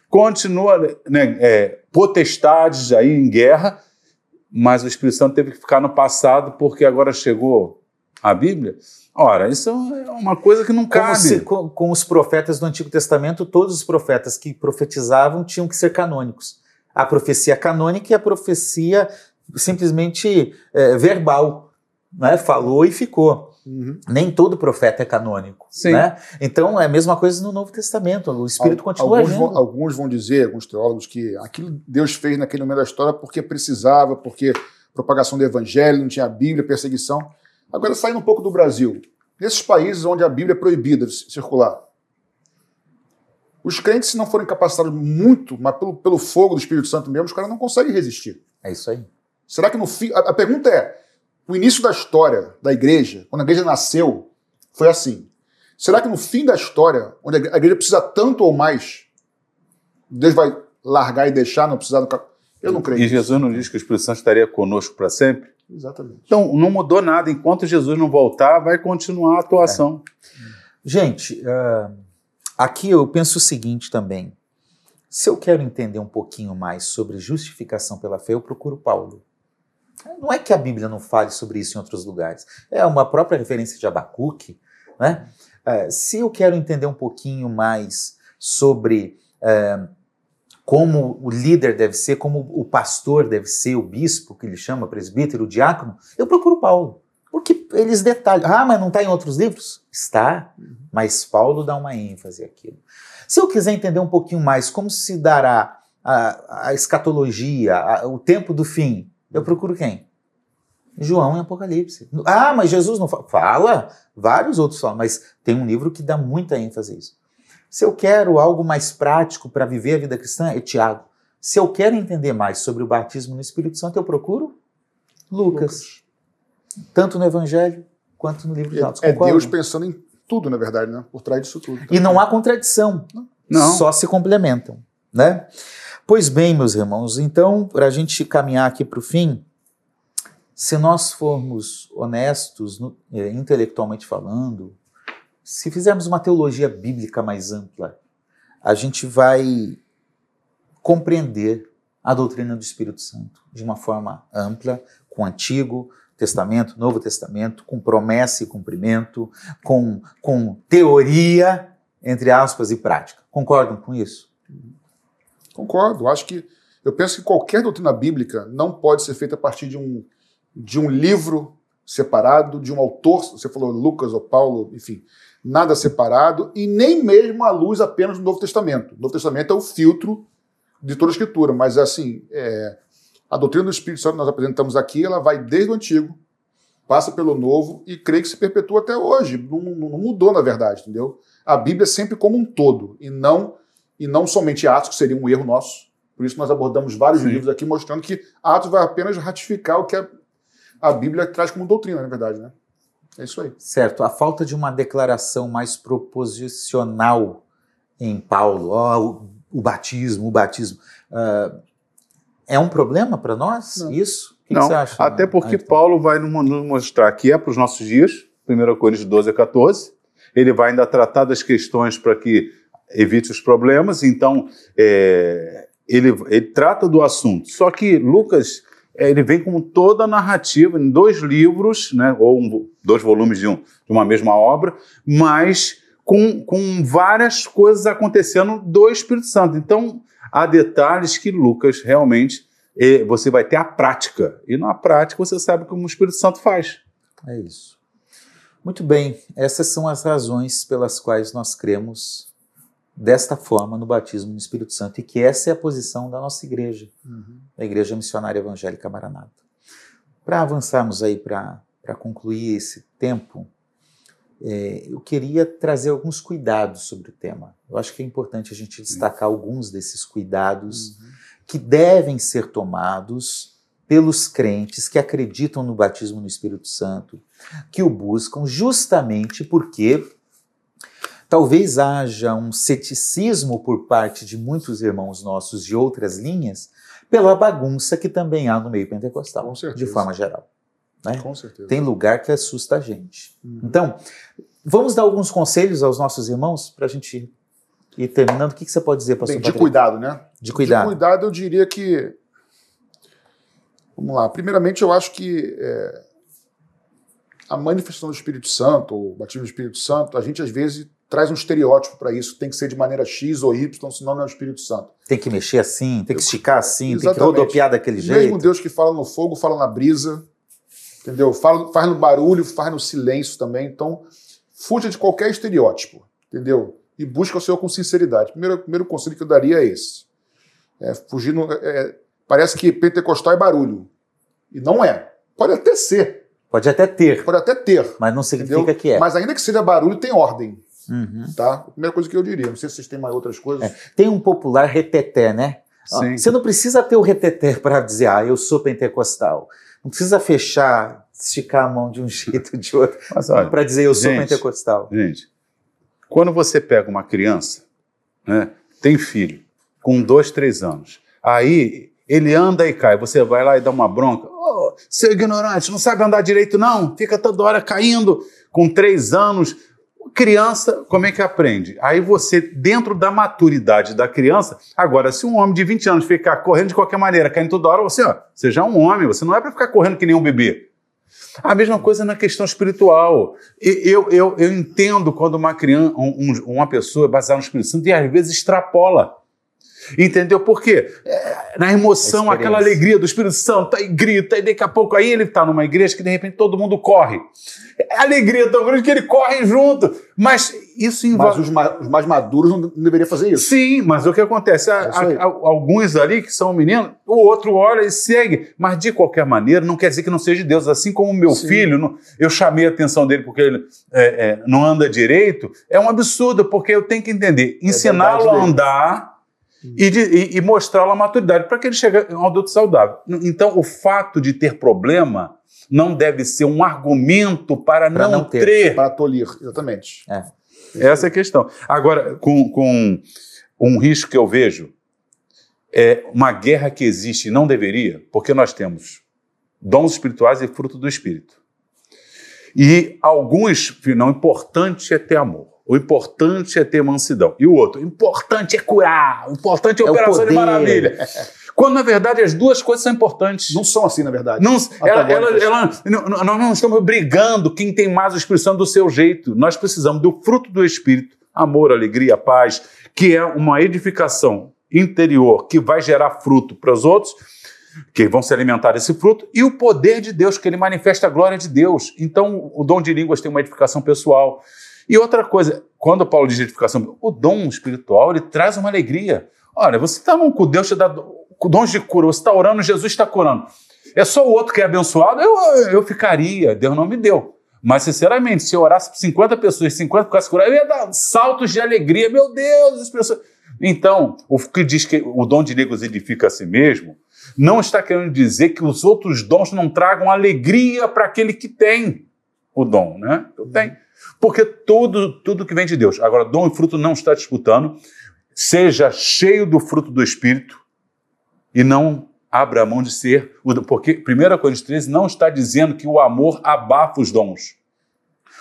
continua né, é, potestades aí em guerra, mas o Espírito Santo teve que ficar no passado porque agora chegou a Bíblia. Ora, isso é uma coisa que não Como cabe. se, com, com os profetas do Antigo Testamento, todos os profetas que profetizavam tinham que ser canônicos. A profecia canônica e a profecia simplesmente é, verbal. Né? Falou e ficou. Uhum. Nem todo profeta é canônico. Sim. Né? Então é a mesma coisa no Novo Testamento. O Espírito Al- continua alguns vão, alguns vão dizer, alguns teólogos, que aquilo Deus fez naquele momento da história porque precisava, porque propagação do evangelho, não tinha Bíblia, perseguição. Agora, saindo um pouco do Brasil, nesses países onde a Bíblia é proibida de circular, os crentes, se não forem capacitados muito, mas pelo, pelo fogo do Espírito Santo mesmo, os caras não conseguem resistir. É isso aí. Será que no fim. A, a pergunta é: o início da história da igreja, quando a igreja nasceu, foi assim. Será que no fim da história, onde a igre- a igreja precisa tanto ou mais, Deus vai largar e deixar, não precisar do. Eu não creio. E. Jesus não diz que o Espírito Santo estaria conosco para sempre? Exatamente. Então, não mudou nada. Enquanto Jesus não voltar, vai continuar a atuação. Gente, ah, aqui eu penso o seguinte também. Se eu quero entender um pouquinho mais sobre justificação pela fé, eu procuro Paulo. Não é que a Bíblia não fale sobre isso em outros lugares. É uma própria referência de Abacuque. Né? Ah, se eu quero entender um pouquinho mais sobre ah, como o líder deve ser, como o pastor deve ser, o bispo, que ele chama, presbítero, o diácono, eu procuro Paulo. Porque eles detalham. Ah, mas não está em outros livros? Está, mas Paulo dá uma ênfase àquilo. Se eu quiser entender um pouquinho mais como se dará a, a escatologia, a- o tempo do fim, eu procuro quem? João em Apocalipse. Ah, mas Jesus não fala. Fala, vários outros falam, mas tem um livro que dá muita ênfase a isso. Se eu quero algo mais prático para viver a vida cristã, é Tiago. Se eu quero entender mais sobre o batismo no Espírito Santo, eu procuro Lucas. Tanto no Evangelho quanto no livro de Atos. É Concordam? Deus pensando em tudo, na verdade, né? Por trás disso tudo. E não há contradição. Não. Só se complementam. Né? Pois bem, meus irmãos, então, para a gente caminhar aqui para o fim, se nós formos honestos, no- eh, intelectualmente falando, se fizermos uma teologia bíblica mais ampla, a gente vai compreender a doutrina do Espírito Santo de uma forma ampla, com o Antigo Testamento, Novo Testamento, com promessa e cumprimento, com, com teoria, entre aspas, e prática. Concordam com isso? Concordo. Acho que. Eu penso que qualquer doutrina bíblica não pode ser feita a partir de um, de um livro separado, de um autor, você falou Lucas ou Paulo, enfim, nada separado, e nem mesmo à luz apenas do Novo Testamento. O Novo Testamento é o filtro de toda a Escritura, mas assim, é, a doutrina do Espírito Santo que nós apresentamos aqui, ela vai desde o Antigo, passa pelo Novo e creio que se perpetua até hoje. Não, não- mudou, na verdade, entendeu? A Bíblia é sempre como um todo, e não, e não somente Atos, que seria um erro nosso. Por isso nós abordamos vários Sim. livros aqui mostrando que Atos vai apenas ratificar o que a, a Bíblia traz como doutrina, na verdade, né? É isso aí. Certo. A falta de uma declaração mais proposicional em Paulo, ó, o, o batismo, o batismo, ah, é um problema para nós? Não. Isso? O que, você acha? até porque Ayrton? Paulo vai nos nos mostrar que é para os nossos dias, 1 Coríntios 12 a 14. Ele vai ainda tratar das questões para que evite os problemas, então é, ele, ele trata do assunto. Só que Lucas é, ele vem com toda a narrativa em dois livros, né, ou um- dois volumes de, um- de uma mesma obra, mas com, com várias coisas acontecendo do Espírito Santo. Então, há detalhes que Lucas realmente eh, você vai ter a prática. E na prática você sabe como o Espírito Santo faz. É isso. Muito bem, essas são as razões pelas quais nós cremos desta forma no batismo no Espírito Santo e que essa é a posição da nossa igreja, da Igreja Missionária Evangélica Maranata. Para avançarmos aí para concluir esse tempo, é, eu queria trazer alguns cuidados sobre o tema. Eu acho que é importante a gente destacar alguns desses cuidados uhum. que devem ser tomados pelos crentes que acreditam no batismo no Espírito Santo, que o buscam justamente porque talvez haja um ceticismo por parte de muitos irmãos nossos de outras linhas pela bagunça que também há no meio pentecostal, de forma geral. Né? Com certeza. Tem lugar que assusta a gente. Uhum. Então, vamos dar alguns conselhos aos nossos irmãos para a gente ir terminando. O que, que você pode dizer, pastor Bem, De cuidado, né? De cuidado. De cuidado, eu diria que... Vamos lá. Primeiramente, eu acho que é, a manifestação do Espírito Santo, ou o batismo do Espírito Santo, a gente às vezes traz um estereótipo para isso. Tem que ser de maneira X ou Y, senão não é o Espírito Santo. Tem que mexer assim, tem que esticar assim, Exatamente. tem que rodopiar daquele jeito. Mesmo Deus que fala no fogo, fala na brisa, entendeu? Fala, faz no barulho, faz no silêncio também. Então, fuja de qualquer estereótipo, entendeu? E busca o Senhor com sinceridade. Primeiro, primeiro conselho que eu daria é esse. É, fugir no, é, parece que pentecostal é barulho. E não é. Pode até ser. Pode até ter. Pode até ter. Mas não significa entendeu? que é. Mas ainda que seja barulho, tem ordem. Uhum. Tá? A primeira coisa que eu diria. Não sei se vocês têm mais outras coisas. É. Tem um popular reteté, né? Sim. Você não precisa ter o reteté para dizer, ah, eu sou pentecostal. Não precisa fechar, esticar a mão de um jeito ou de outro para dizer eu sou gente, pentecostal. Gente, quando você pega uma criança, né, tem filho, com dois, três anos, aí ele anda e cai, você vai lá e dá uma bronca. Oh, seu ignorante, não sabe andar direito, não? Fica toda hora caindo. Com três anos, Criança, como é que aprende? Aí você, dentro da maturidade da criança, agora, se um homem de 20 anos ficar correndo de qualquer maneira, caindo toda hora, você, ó, seja um homem, você não é para ficar correndo que nem um bebê. A mesma coisa na questão espiritual. Eu, eu, eu entendo quando uma criança, um, uma pessoa é baseada no Espírito Santo e às vezes extrapola. Entendeu? Por quê? É, na emoção, aquela alegria do Espírito Santo, aí grita, e daqui a pouco aí ele está numa igreja que de repente todo mundo corre. É alegria tão grande que ele corre junto. Mas isso envolve. Mas os mais, os mais maduros não deveriam fazer isso. Sim, mas o que acontece? É alguns ali que são meninos, o outro olha e segue. Mas de qualquer maneira, não quer dizer que não seja de Deus. Assim como o meu Sim. filho, eu chamei a atenção dele porque ele é, é, não anda direito, é um absurdo, porque eu tenho que entender. É ensiná-lo a andar e, e, e mostrá-lo a maturidade para que ele chegue a um adulto saudável. Então, o fato de ter problema não deve ser um argumento para não, não, ter. ter. Para tolir, exatamente. É. Essa é a questão. Agora, com, com um risco que eu vejo, é uma guerra que existe e não deveria, porque nós temos dons espirituais e fruto do Espírito. E alguns, não, importante é ter amor. O importante é ter mansidão. E o outro, o importante é curar, o importante é, é operação de maravilha. Quando, na verdade, as duas coisas são importantes. Não são assim, na verdade. Não, ela, ela, ela, nós não estamos brigando quem tem mais a expressão do seu jeito. Nós precisamos do fruto do Espírito, amor, alegria, paz, que é uma edificação interior que vai gerar fruto para os outros, que vão se alimentar desse fruto, e o poder de Deus, que ele manifesta a glória de Deus. Então, o dom de línguas tem uma edificação pessoal. E outra coisa, quando Paulo diz edificação, o dom espiritual, ele traz uma alegria. Olha, você está com Deus te dá dons de cura, você está orando, Jesus está curando. É só o outro que é abençoado, eu, eu ficaria, Deus não me deu. Mas, sinceramente, se eu orasse para 50 pessoas, 50 ficassem curadas, eu ia dar saltos de alegria. Meu Deus, as pessoas. Então, o que diz que o dom de línguas edifica a si mesmo, não está querendo dizer que os outros dons não tragam alegria para aquele que tem o dom, né? Eu tenho. Porque tudo, tudo que vem de Deus. Agora, dom e fruto não está disputando. Seja cheio do fruto do Espírito e não abra a mão de ser. Porque 1 Coríntios 13 não está dizendo que o amor abafa os dons.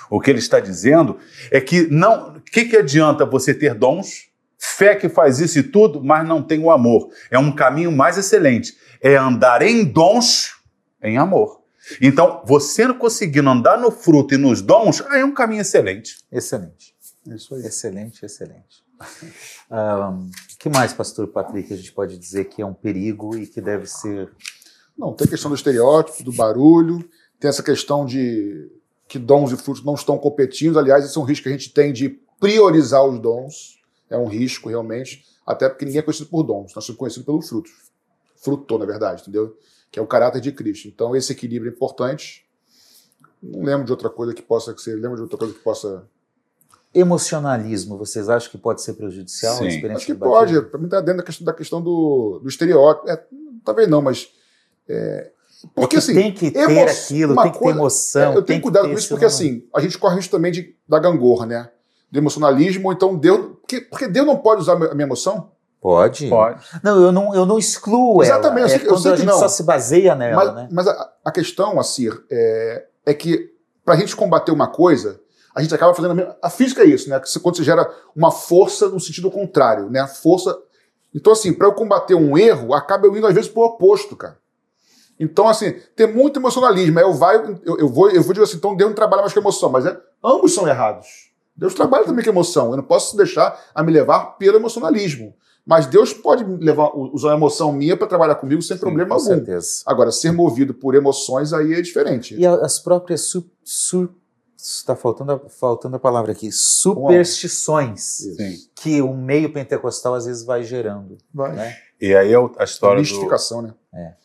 O que ele está dizendo é que não. O que, que adianta você ter dons, fé que faz isso e tudo, mas não tem o amor? É um caminho mais excelente. É andar em dons em amor. Então, você não conseguindo andar no fruto e nos dons, aí é um caminho excelente. Excelente. Isso aí. Excelente, excelente. O um, que mais, pastor Patrick, a gente pode dizer que é um perigo e que deve ser. Não, tem a questão do estereótipo, do barulho, tem essa questão de que dons e frutos não estão competindo. Aliás, esse é um risco que a gente tem de priorizar os dons. É um risco, realmente, até porque ninguém é conhecido por dons, nós somos conhecidos pelo fruto. Fruto, na verdade, entendeu? Que é o caráter de Cristo. Então, esse equilíbrio é importante. Não lembro de outra coisa que possa ser. Lembro de outra coisa que possa. Emocionalismo, vocês acham que pode ser prejudicial Sim. a experiência Acho que pode. Para mim está dentro da questão, da questão do, do estereótipo. É, talvez não, mas. É, porque é que assim. tem que ter emo- aquilo, tem que ter coisa- emoção. É, eu tenho que cuidado ter com isso porque, assim, a gente corre risco também de, da gangorra, né? Do emocionalismo, ou então Deus. Porque, porque Deus não pode usar a minha emoção, Pode. Pode. Não, eu não, eu não excluo Exatamente, eu ela. sei É que- eu sei a gente não. só se baseia nela, mas, né? mas a, a questão, Assir, é, é que para a gente combater uma coisa, a gente acaba fazendo. A, mesma- a física é isso, né? Quando você gera uma força no sentido contrário, né? A força. Então, assim, para eu combater um erro, acaba eu indo às vezes pro oposto, cara. Então, assim, tem muito emocionalismo. Aí eu, vai, eu, eu vou eu vou dizer assim, então Deus não trabalha mais com emoção, mas é, ambos são errados. Deus trabalha também com emoção. Eu não posso deixar a me levar pelo emocionalismo. Mas Deus pode levar, usar a emoção minha para trabalhar comigo sem problema Com algum. certeza. Agora, ser movido por emoções aí é diferente. E as próprias su, su, está faltando a, faltando a palavra aqui, superstições Sim. que o meio pentecostal às vezes vai gerando. Vai. Né? E aí é a história do Mistificação, né?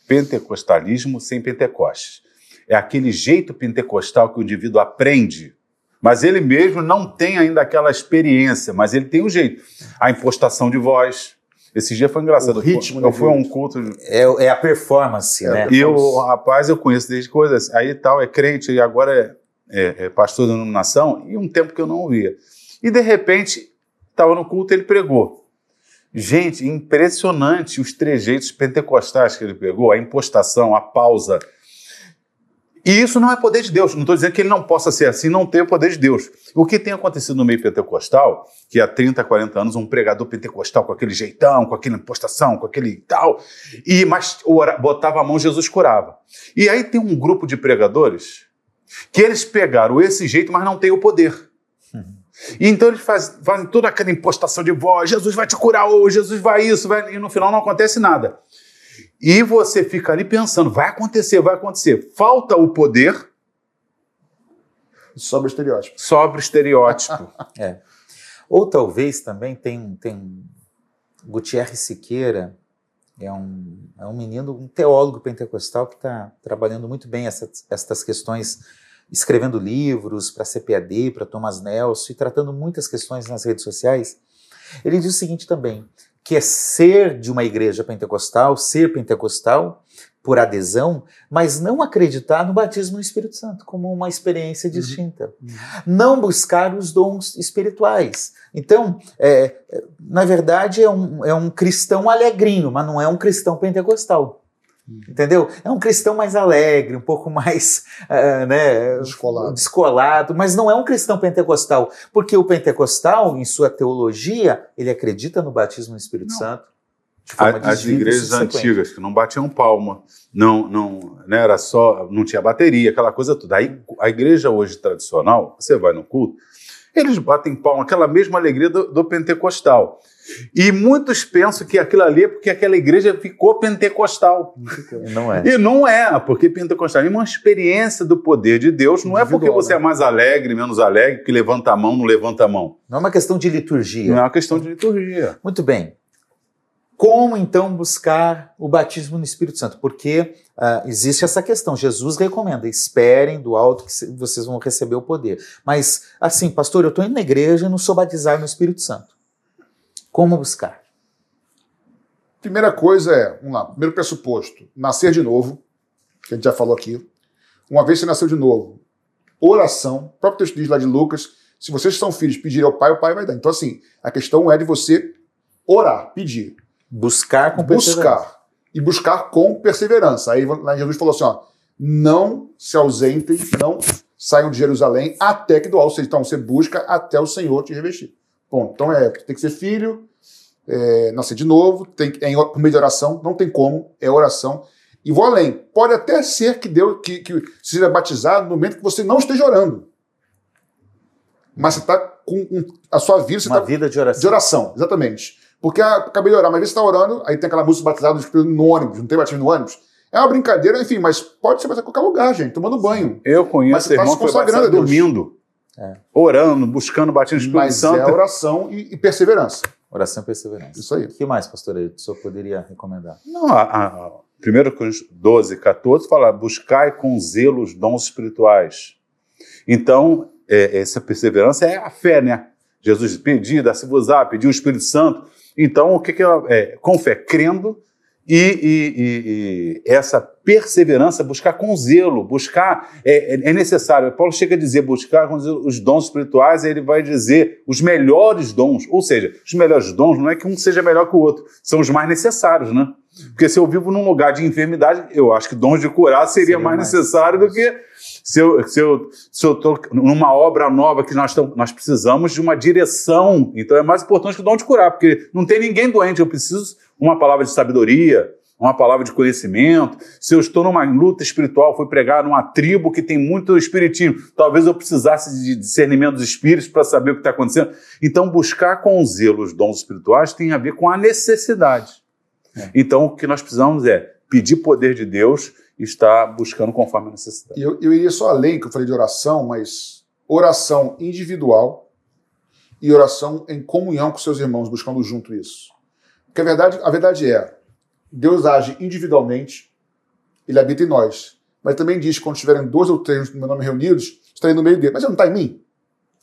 pentecostalismo sem Pentecostes. É aquele jeito pentecostal que o indivíduo aprende, mas ele mesmo não tem ainda aquela experiência, mas ele tem o jeito. A impostação de voz. Esse dia foi engraçado. O ritmo, eu né, fui a um culto É, é a performance, É, né? e o rapaz eu conheço desde coisas, aí tal, é crente e agora é, é- é pastor da denominação, e um tempo que eu não ouvia. E de repente, estava no culto ele pregou. Gente, impressionante os trejeitos pentecostais que ele pegou, a impostação, a pausa. E isso não é poder de Deus. Não estou dizendo que ele não possa ser assim, não tem o poder de Deus. O que tem acontecido no meio pentecostal, que há 30, 40 anos, um pregador pentecostal com aquele jeitão, com aquela impostação, com aquele tal, e mas ora- botava a mão, Jesus curava. E aí tem um grupo de pregadores que eles pegaram esse jeito, mas não tem o poder. E então eles faz- fazem toda aquela impostação de voz, Jesus vai te curar hoje, Jesus vai isso, vai... e no final não acontece nada. E você fica ali pensando, vai acontecer, vai acontecer. Falta o poder, Sobre o estereótipo. sobra o estereótipo. É. Ou talvez também tem, tem Gutierre Siqueira, é um, é um menino, um teólogo pentecostal que está trabalhando muito bem essas, essas questões, escrevendo livros para CPAD, para Thomas Nelson e tratando muitas questões nas redes sociais. Ele diz o seguinte também, que é ser de uma igreja pentecostal, ser pentecostal por adesão, mas não acreditar no batismo no Espírito Santo como uma experiência distinta. Não buscar os dons espirituais. Então, é, é, na verdade, é um, é um cristão alegrinho, mas não é um cristão pentecostal. Entendeu? É um cristão mais alegre, um pouco mais ah, né, Descolado. descolado, mas não é um cristão pentecostal, porque o pentecostal, em sua teologia, ele acredita no batismo no Espírito Não. Santo. de forma A- As igrejas antigas que não batiam palma, não, não, né, era só, não tinha bateria, aquela coisa toda. Aí a igreja hoje tradicional, você vai no culto, eles batem palma, aquela mesma alegria do, do pentecostal. E muitos pensam que aquilo ali é porque aquela igreja ficou pentecostal. Não é. E não é, porque pentecostal é uma experiência do poder de Deus. Não é porque você né? é mais alegre, menos alegre, que levanta a mão, não levanta a mão. Não é uma questão de liturgia. Não é uma questão de liturgia. Muito bem. Como então buscar o batismo no Espírito Santo? Porque ah, existe essa questão. Jesus recomenda: esperem do alto que vocês vão receber o poder. Mas, assim, pastor, eu estou indo na igreja e não sou batizado no Espírito Santo. Como buscar? Primeira coisa é, vamos lá, primeiro pressuposto, nascer de novo, que a gente já falou aqui. Uma vez que você nasceu de novo, oração, o próprio texto diz lá de Lucas, se vocês são filhos, pedirem ao pai, o pai vai dar. Então, assim, a questão é de você orar, pedir, Buscar com perseverança. buscar. E buscar com perseverança. Aí lá Jesus falou assim, ó, não se ausentem, não saiam de Jerusalém até que do alto. Então, você busca até o Senhor te revestir. Bom, então é, tem que ser filho, é, nascer de novo, tem, é por meio de oração, não tem como, é oração. E vou além, pode até ser que Deus que, que seja batizado no momento que você não esteja orando. Mas você está com a sua vida, você Uma está vida de oração. de oração, exatamente. Porque ah, acabei de orar, mas às vezes você está orando, aí tem aquela música batizada no ônibus, não tem batismo no ônibus. É uma brincadeira, enfim, mas pode ser batizado em qualquer lugar, gente, tomando banho. Eu Mas conheço você tá irmão se que foi dormindo, É. orando, buscando batismo do Espírito Mas Santo. é oração e, e perseverança. Oração e perseverança. Isso aí. O que mais, pastor, o senhor poderia recomendar? Não, a, a, a 1 Coríntios 12, 14 fala: buscai com zelo os dons espirituais. Então, é, essa perseverança é a fé, né? Jesus pediu, dá-se-vos-á, pediu o Espírito Santo. Então, o que, que ela é? Com fé, crendo, e, e, e, e, essa perseverança, buscar com zelo, buscar, é, é, é necessário. Paulo chega a dizer buscar os dons espirituais, ele vai dizer os melhores dons, ou seja, os melhores dons não é que um seja melhor que o outro, são os mais necessários, né? Porque se eu vivo num lugar de enfermidade, eu acho que dons de curar seria, seria mais, mais necessário do que se eu se eu se eu estou numa obra nova que nós, tamo, nós precisamos de uma direção, então é mais importante que o dom de curar, porque não tem ninguém doente, eu preciso uma palavra de sabedoria, uma palavra de conhecimento. Se eu estou numa luta espiritual, fui pregar numa tribo que tem muito espiritismo, talvez eu precisasse de discernimento dos espíritos para saber o que está acontecendo. Então, buscar com zelo os dons espirituais tem a ver com a necessidade. É. Então, o que nós precisamos é pedir poder de Deus e estar buscando conforme a necessidade. Eu, eu iria só além, que eu falei de oração, mas oração individual e oração em comunhão com seus irmãos, buscando junto isso. Porque a verdade, a verdade é, Deus age individualmente, ele habita em nós. Mas também diz que quando estiverem dois ou três no meu nome reunidos, estarei no meio dele. Mas ele não está em mim?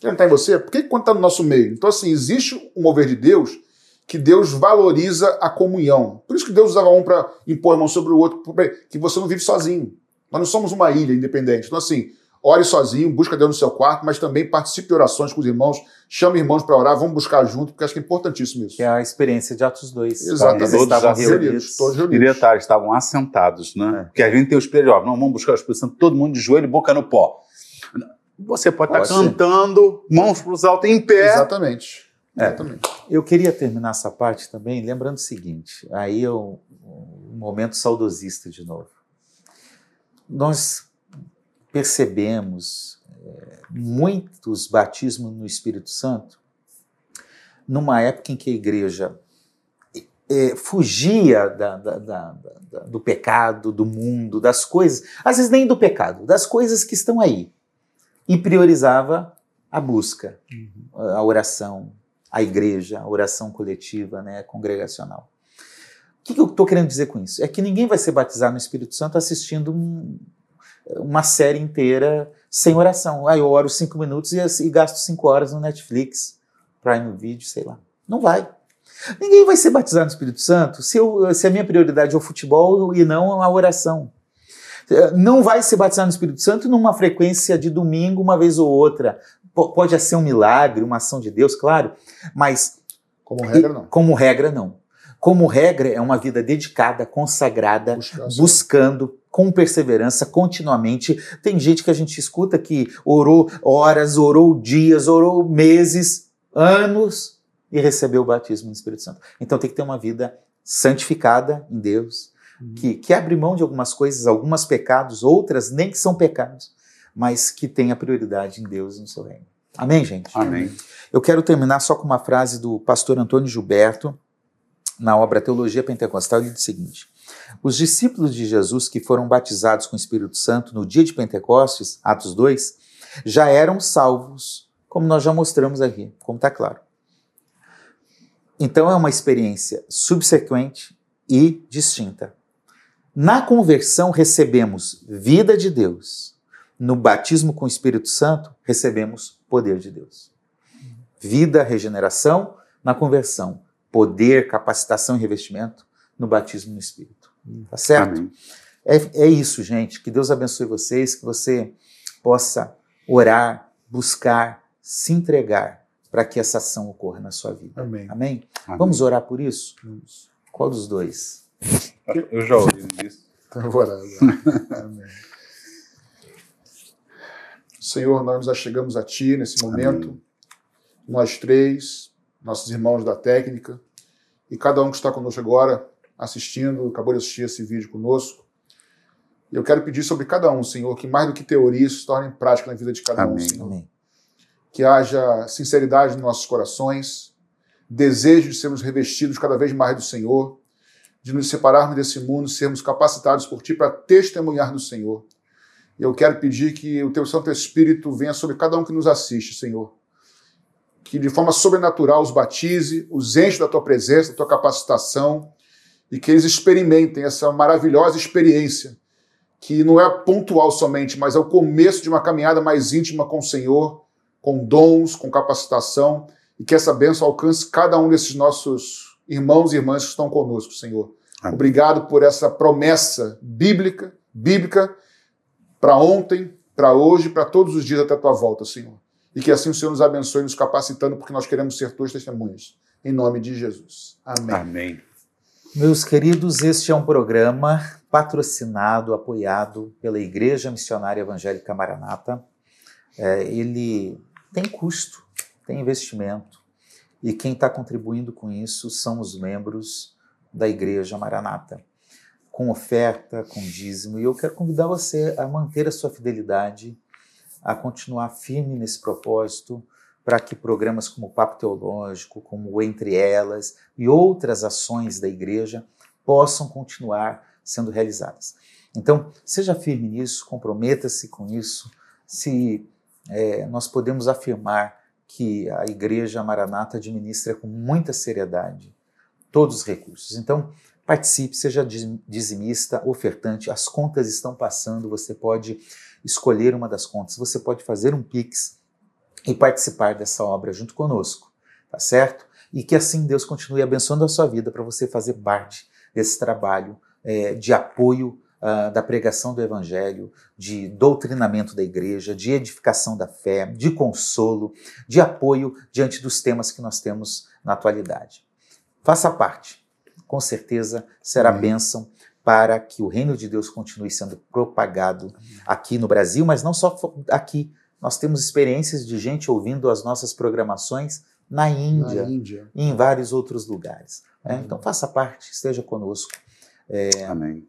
Ele não está em você? Por que quando está no nosso meio? Então, assim, existe um mover de Deus que Deus valoriza a comunhão. Por isso que Deus usava um para impor a mão sobre o outro, que você não vive sozinho. Nós não somos uma ilha independente. Então, assim, ore sozinho, busca Deus no seu quarto, mas também participe de orações com os irmãos, chame irmãos para orar, vamos buscar junto, porque acho que é importantíssimo isso. Que é a experiência de Atos 2. Exatamente. Eles estavam reunidos. Todos reunidos. E detalhe, estavam assentados, né? É. Porque a gente tem o espelho, não, vamos buscar o Espírito Santo, todo mundo de joelho e boca no pó. Você pode, pode estar ser. cantando, mãos para os altos, em pé. Exatamente. É. Exatamente. Eu queria terminar essa parte também lembrando o seguinte, aí é um, um momento saudosista de novo. Nós percebemos é, muitos batismos no Espírito Santo numa época em que a igreja é, fugia da, da, da, do pecado, do mundo, das coisas, às vezes nem do pecado, das coisas que estão aí, e priorizava a busca, uhum. a oração, a igreja, a oração coletiva, né, congregacional. O que, que eu estou querendo dizer com isso? É que ninguém vai ser batizado no Espírito Santo assistindo um, uma série inteira sem oração. Aí eu oro cinco minutos e, e gasto cinco horas no Netflix, Prime Video, sei lá. Não vai. Ninguém vai ser batizado no Espírito Santo se, eu, se a minha prioridade é o futebol e não a oração. Não vai ser batizado no Espírito Santo numa frequência de domingo, uma vez ou outra. P pode ser um milagre, uma ação de Deus, claro, mas. Como regra, não. Como regra, não. Como regra, é uma vida dedicada, consagrada, buscando com perseverança, continuamente. Tem gente que a gente escuta que orou horas, orou dias, orou meses, anos e recebeu o batismo no Espírito Santo. Então tem que ter uma vida santificada em Deus, uhum. que, que abre mão de algumas coisas, algumas pecados, outras nem que são pecados, mas que tem a prioridade em Deus e no seu reino. Amém, gente? Amém. Eu quero terminar só com uma frase do pastor Antônio Gilberto, na obra Teologia Pentecostal, ele diz o seguinte: Os discípulos de Jesus que foram batizados com o Espírito Santo no dia de Pentecostes, Atos 2, já eram salvos, como nós já mostramos aqui, como está claro. Então é uma experiência subsequente e distinta. Na conversão recebemos vida de Deus. No batismo com o Espírito Santo recebemos poder de Deus. Vida, regeneração, na conversão poder, capacitação e revestimento no batismo no Espírito. Tá certo? É, é isso, gente. Que Deus abençoe vocês, que você possa orar, buscar, se entregar para que essa ação ocorra na sua vida. Amém. Amém? Amém. Vamos orar por isso? Vamos. Qual dos dois? Eu já ouvi isso. Então, vou orar. Amém. Senhor, nós nos achegamos a Ti nesse momento, Amém. nós três, nossos irmãos da técnica e cada um que está conosco agora, assistindo, acabou de assistir esse vídeo conosco. E eu quero pedir sobre cada um, Senhor, que mais do que teoria isso se torne prática na vida de cada Amém. um, Senhor. Amém. Que haja sinceridade nos nossos corações, desejo de sermos revestidos cada vez mais do Senhor, de nos separarmos desse mundo, sermos capacitados por Ti para testemunhar do Senhor. E eu quero pedir que o Teu Santo Espírito venha sobre cada um que nos assiste, Senhor que de forma sobrenatural os batize, os enche da tua presença, da tua capacitação e que eles experimentem essa maravilhosa experiência que não é pontual somente, mas é o começo de uma caminhada mais íntima com o Senhor, com dons, com capacitação, e que essa bênção alcance cada um desses nossos irmãos e irmãs que estão conosco, Senhor. Amém. Obrigado por essa promessa bíblica, bíblica para ontem, para hoje, para todos os dias até a tua volta, Senhor. E que assim o Senhor nos abençoe, nos capacitando, porque nós queremos ser tuas testemunhas. Em nome de Jesus. Amém. Amém. Meus queridos, este é um programa patrocinado, apoiado pela Igreja Missionária Evangélica Maranata. É, ele tem custo, tem investimento, e quem está contribuindo com isso são os membros da Igreja Maranata, com oferta, com dízimo. E eu quero convidar você a manter a sua fidelidade, a continuar firme nesse propósito, para que programas como o Papo Teológico, como o Entre Elas e outras ações da igreja possam continuar sendo realizadas. Então, seja firme nisso, comprometa-se com isso. Se é, nós podemos afirmar que a Igreja Maranata administra com muita seriedade todos os recursos. Então, participe, seja dizimista, ofertante, as contas estão passando, você pode escolher uma das contas, você pode fazer um Pix e participar dessa obra junto conosco, tá certo? E que assim Deus continue abençoando a sua vida para você fazer parte desse trabalho é, de apoio uh, da pregação do Evangelho, de doutrinamento da igreja, de edificação da fé, de consolo, de apoio diante dos temas que nós temos na atualidade. Faça parte, com certeza será Amém. bênção para que o reino de Deus continue sendo propagado aqui no Brasil, mas não só aqui. Nós temos experiências de gente ouvindo as nossas programações na Índia, na Índia. e em vários outros lugares. É, então faça parte, esteja conosco. É,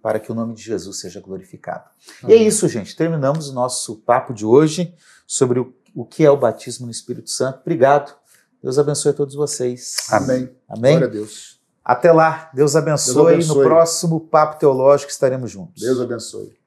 para que o nome de Jesus seja glorificado. Amém. E é isso, gente. Terminamos o nosso papo de hoje sobre o, o que é o batismo no Espírito Santo. Obrigado. Deus abençoe a todos vocês. Amém. Amém. Glória a Deus. Até lá. Deus abençoe. Deus abençoe. No próximo Papo Teológico estaremos juntos. Deus abençoe.